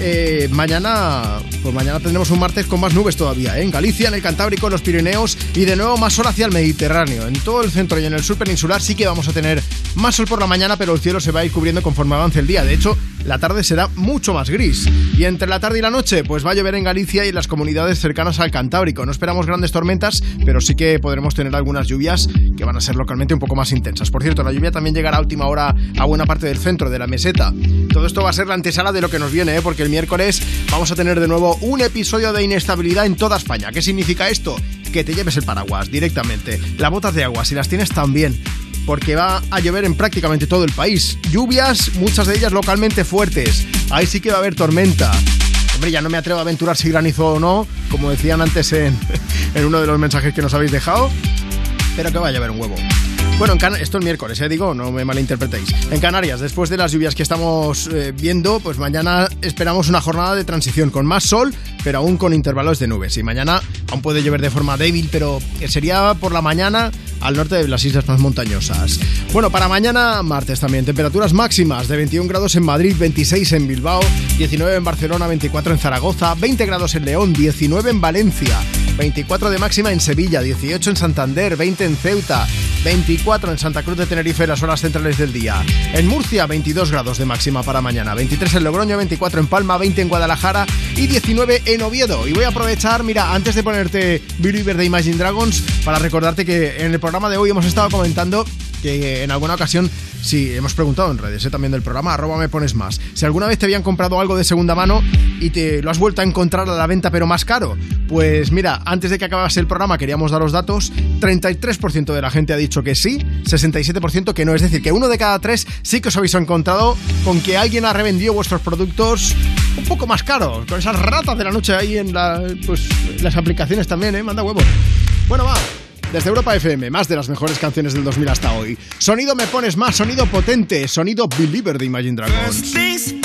Eh, mañana, pues mañana tendremos un martes con más nubes todavía, ¿eh? en Galicia, en el Cantábrico, en los Pirineos y de nuevo más sol hacia el Mediterráneo. En todo el centro y en el sur peninsular sí que vamos a tener más sol por la mañana, pero el cielo se va a ir cubriendo conforme avance el día. De hecho, la tarde será mucho más gris. Y entre la tarde y la noche, pues va a llover en Galicia y en las comunidades cercanas al Cantábrico. No esperamos grandes tormentas, pero sí que podremos tener algunas lluvias que van a ser localmente un poco más intensas. Por cierto, la lluvia también llegará a última hora a buena parte del centro de la meseta. Todo esto va a ser la antesala de lo que nos viene, ¿eh? porque el miércoles vamos a tener de nuevo un episodio de inestabilidad en toda España. ¿Qué significa esto? Que te lleves el paraguas directamente. Las botas de agua, si las tienes también porque va a llover en prácticamente todo el país. Lluvias, muchas de ellas localmente fuertes. Ahí sí que va a haber tormenta. Hombre, ya no me atrevo a aventurar si granizo o no, como decían antes en, en uno de los mensajes que nos habéis dejado, pero que va a llover un huevo. Bueno, en esto es miércoles, ¿eh? digo, no me malinterpretéis. En Canarias, después de las lluvias que estamos eh, viendo, pues mañana esperamos una jornada de transición con más sol, pero aún con intervalos de nubes. Y mañana aún puede llover de forma débil, pero sería por la mañana al norte de las islas más montañosas. Bueno, para mañana, martes también, temperaturas máximas de 21 grados en Madrid, 26 en Bilbao, 19 en Barcelona, 24 en Zaragoza, 20 grados en León, 19 en Valencia. 24 de máxima en Sevilla, 18 en Santander, 20 en Ceuta, 24 en Santa Cruz de Tenerife las horas centrales del día. En Murcia, 22 grados de máxima para mañana, 23 en Logroño, 24 en Palma, 20 en Guadalajara y 19 en Oviedo. Y voy a aprovechar, mira, antes de ponerte Believer de Imagine Dragons, para recordarte que en el programa de hoy hemos estado comentando que en alguna ocasión, sí, hemos preguntado en redes ¿eh? también del programa, arroba me pones más, si alguna vez te habían comprado algo de segunda mano y te lo has vuelto a encontrar a la venta pero más caro. Pues mira, antes de que acabase el programa queríamos dar los datos, 33% de la gente ha dicho que sí, 67% que no, es decir, que uno de cada tres sí que os habéis encontrado con que alguien ha revendido vuestros productos un poco más caros, con esas ratas de la noche ahí en pues, las aplicaciones también, ¿eh? Manda huevos. Bueno, va. Desde Europa FM, más de las mejores canciones del 2000 hasta hoy. Sonido me pones más, sonido potente, sonido Believer de Imagine Dragons. First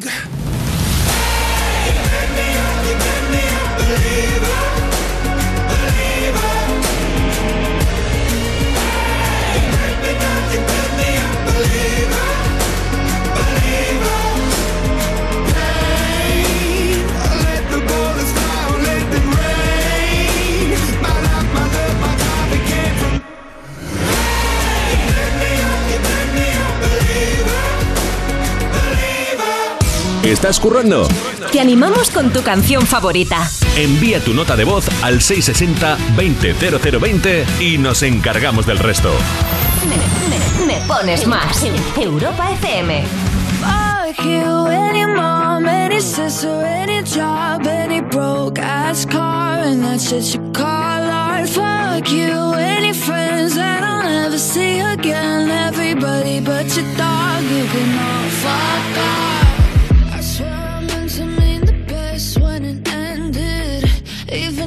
¿Estás currando? Te animamos con tu canción favorita. Envía tu nota de voz al 660-200020 y nos encargamos del resto. Me, me- me pones más. Europa FM. Fuck you, any mom, any sister, any job, any broke ass car, and that shit you call art. Fuck you, any friends that I'll never see again. Everybody but your dog, you can all fuck off.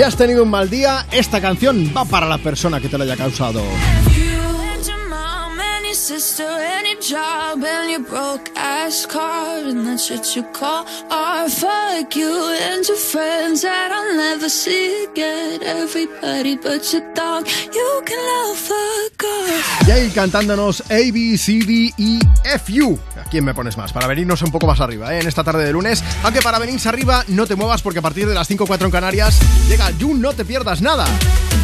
Si has tenido un mal día, esta canción va para la persona que te la haya causado. Sister your job and your broke ass car and that shit you call art. Fuck you and your friends that I'll never see again. Everybody but your dog, you can love fuck off. Y ahí cantándonos A, B, C, D, E, F, U. ¿A quién me pones más? Para venirnos un poco más arriba, ¿eh? En esta tarde de lunes. Aunque para venirse arriba, no te muevas porque a partir de las 5.4 en Canarias llega You, no te pierdas nada.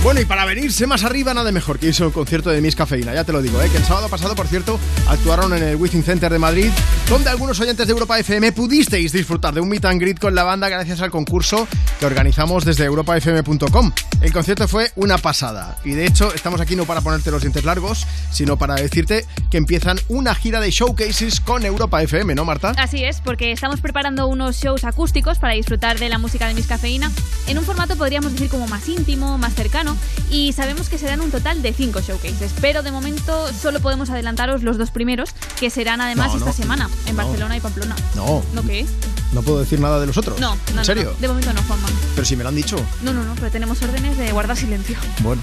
Bueno, y para venirse más arriba, nada mejor que irse a concierto de Miss Cafeína. Ya te lo digo, ¿eh? Que el sábado pasado, por cierto, actuaron en el Within Center de Madrid, donde algunos oyentes de Europa FM pudisteis disfrutar de un meet and greet con la banda gracias al concurso que organizamos desde europafm.com. El concierto fue una pasada. Y de hecho, estamos aquí no para ponerte los dientes largos, sino para decirte que empiezan una gira de showcases con Europa FM, ¿no, Marta? Así es, porque estamos preparando unos shows acústicos para disfrutar de la música de Miss Cafeína en un formato podríamos decir como más íntimo, más cercano y sabemos que serán un total de cinco showcases, pero de momento solo podemos adelantaros los dos primeros que serán además No, no. esta semana en No. Barcelona y Pamplona. No, ¿No qué? no puedo decir nada de los otros. No, no, no, ¿En serio? no. De momento no, Juanma. Pero si me lo han dicho. No, no, no, pero tenemos órdenes de guardar silencio. Bueno.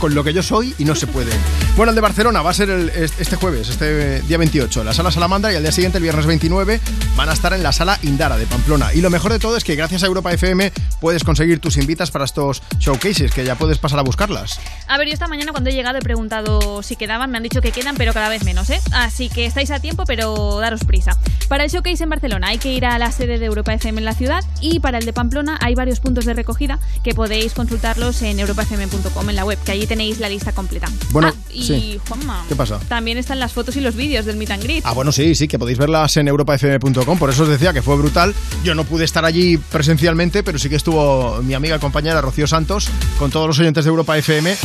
Con lo que yo soy y no se puede. Bueno, el de Barcelona va a ser este jueves, este día 28, en la sala Salamandra y al día siguiente, el viernes 29, van a estar en la sala Indara de Pamplona. Y lo mejor de todo es que gracias a Europa FM puedes conseguir tus invitas para estos showcases, que ya puedes pasar a buscarlas. A ver, yo esta mañana cuando he llegado he preguntado si quedaban, me han dicho que quedan, pero cada vez menos, ¿eh? Así que estáis a tiempo, pero daros prisa. Para el showcase en Barcelona hay que ir a la sede de Europa FM en la ciudad y para el de Pamplona hay varios puntos de recogida que podéis consultarlos en europafm.com en la web, que allí tenéis la lista completa. Bueno, Ah, y sí. Juanma, ¿Qué pasa? también están las fotos y los vídeos del meet and greet. Ah, bueno, sí, sí, que podéis verlas en europafm.com, por eso os decía que fue brutal. Yo no pude estar allí presencialmente, pero sí que estuvo mi amiga y compañera Rocío Santos con todos los oyentes de Europa FM,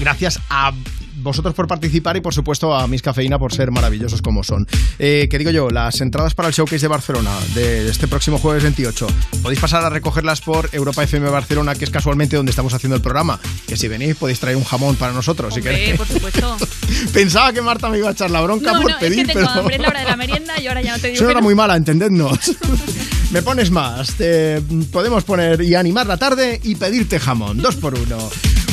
gracias a vosotros por participar y por supuesto a Miss Cafeína por ser maravillosos como son. Eh, que digo yo, las entradas para el showcase de Barcelona de este próximo jueves 28, podéis pasar a recogerlas por Europa FM Barcelona, que es casualmente donde estamos haciendo el programa. Que si venís podéis traer un jamón para nosotros. si Hombre, queréis. por supuesto. Pensaba que Marta me iba a echar la bronca No, por no, pedir, es que tengo pero... hambre, es la hora de la merienda y ahora ya no te digo Soy que hora no. muy mala, entendednos. Me pones más. Te podemos poner y animar la tarde y pedirte jamón. Dos por uno.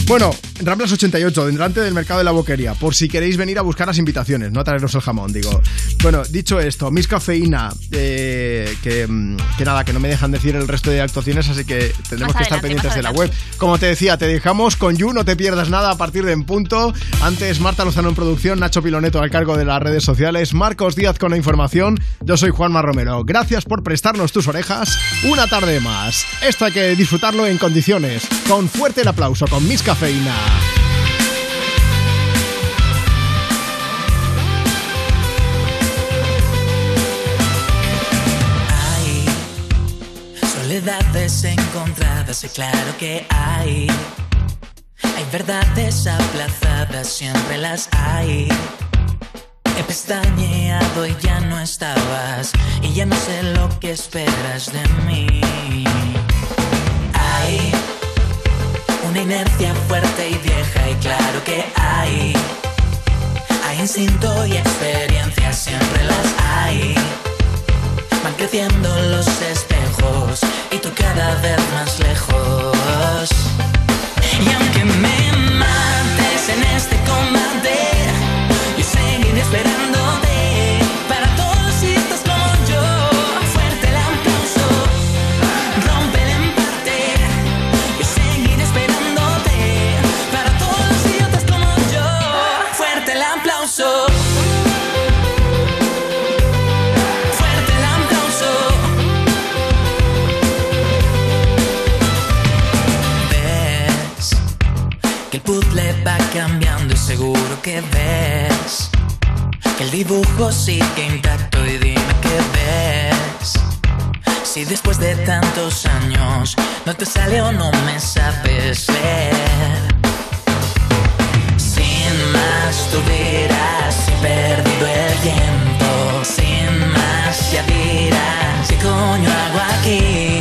Bueno, Ramblas 88, delante del mercado de la boquería, por si queréis venir a buscar las invitaciones, no a traeros el jamón, digo. Bueno, dicho esto, Miss Cafeína, eh, que, mm, que nada, que no me dejan decir el resto de actuaciones, así que tendremos Más que estar pendientes de la web. Como te decía, te dejamos con You, no te pierdas nada a partir de en punto. Antes Marta Lozano en producción, Nacho Piloneto al cargo de las redes sociales, Marcos Díaz con la información. Yo soy Juanma Romero. Gracias por prestarnos tus orejas una tarde más. Esto hay que disfrutarlo en condiciones. Con fuerte el aplauso con Miss Cafeína. Hay soledades encontradas y claro que hay. Hay verdades aplazadas, siempre las hay. He pestañeado y ya no estabas y ya no sé lo que esperas de mí. Hay una inercia fuerte y vieja y claro que hay. Hay instinto y experiencia, siempre las hay. Van creciendo los espejos y tú cada vez más lejos. Y aunque me mates en este combate, yo seguiré esperándote. que el puzzle va cambiando y seguro que ves que el dibujo sigue intacto y dime qué ves. Si después de tantos años no te sale o no me sabes ver. Sin más tuvieras perdido el tiempo. Sin más ya dirás, ¿qué coño hago aquí?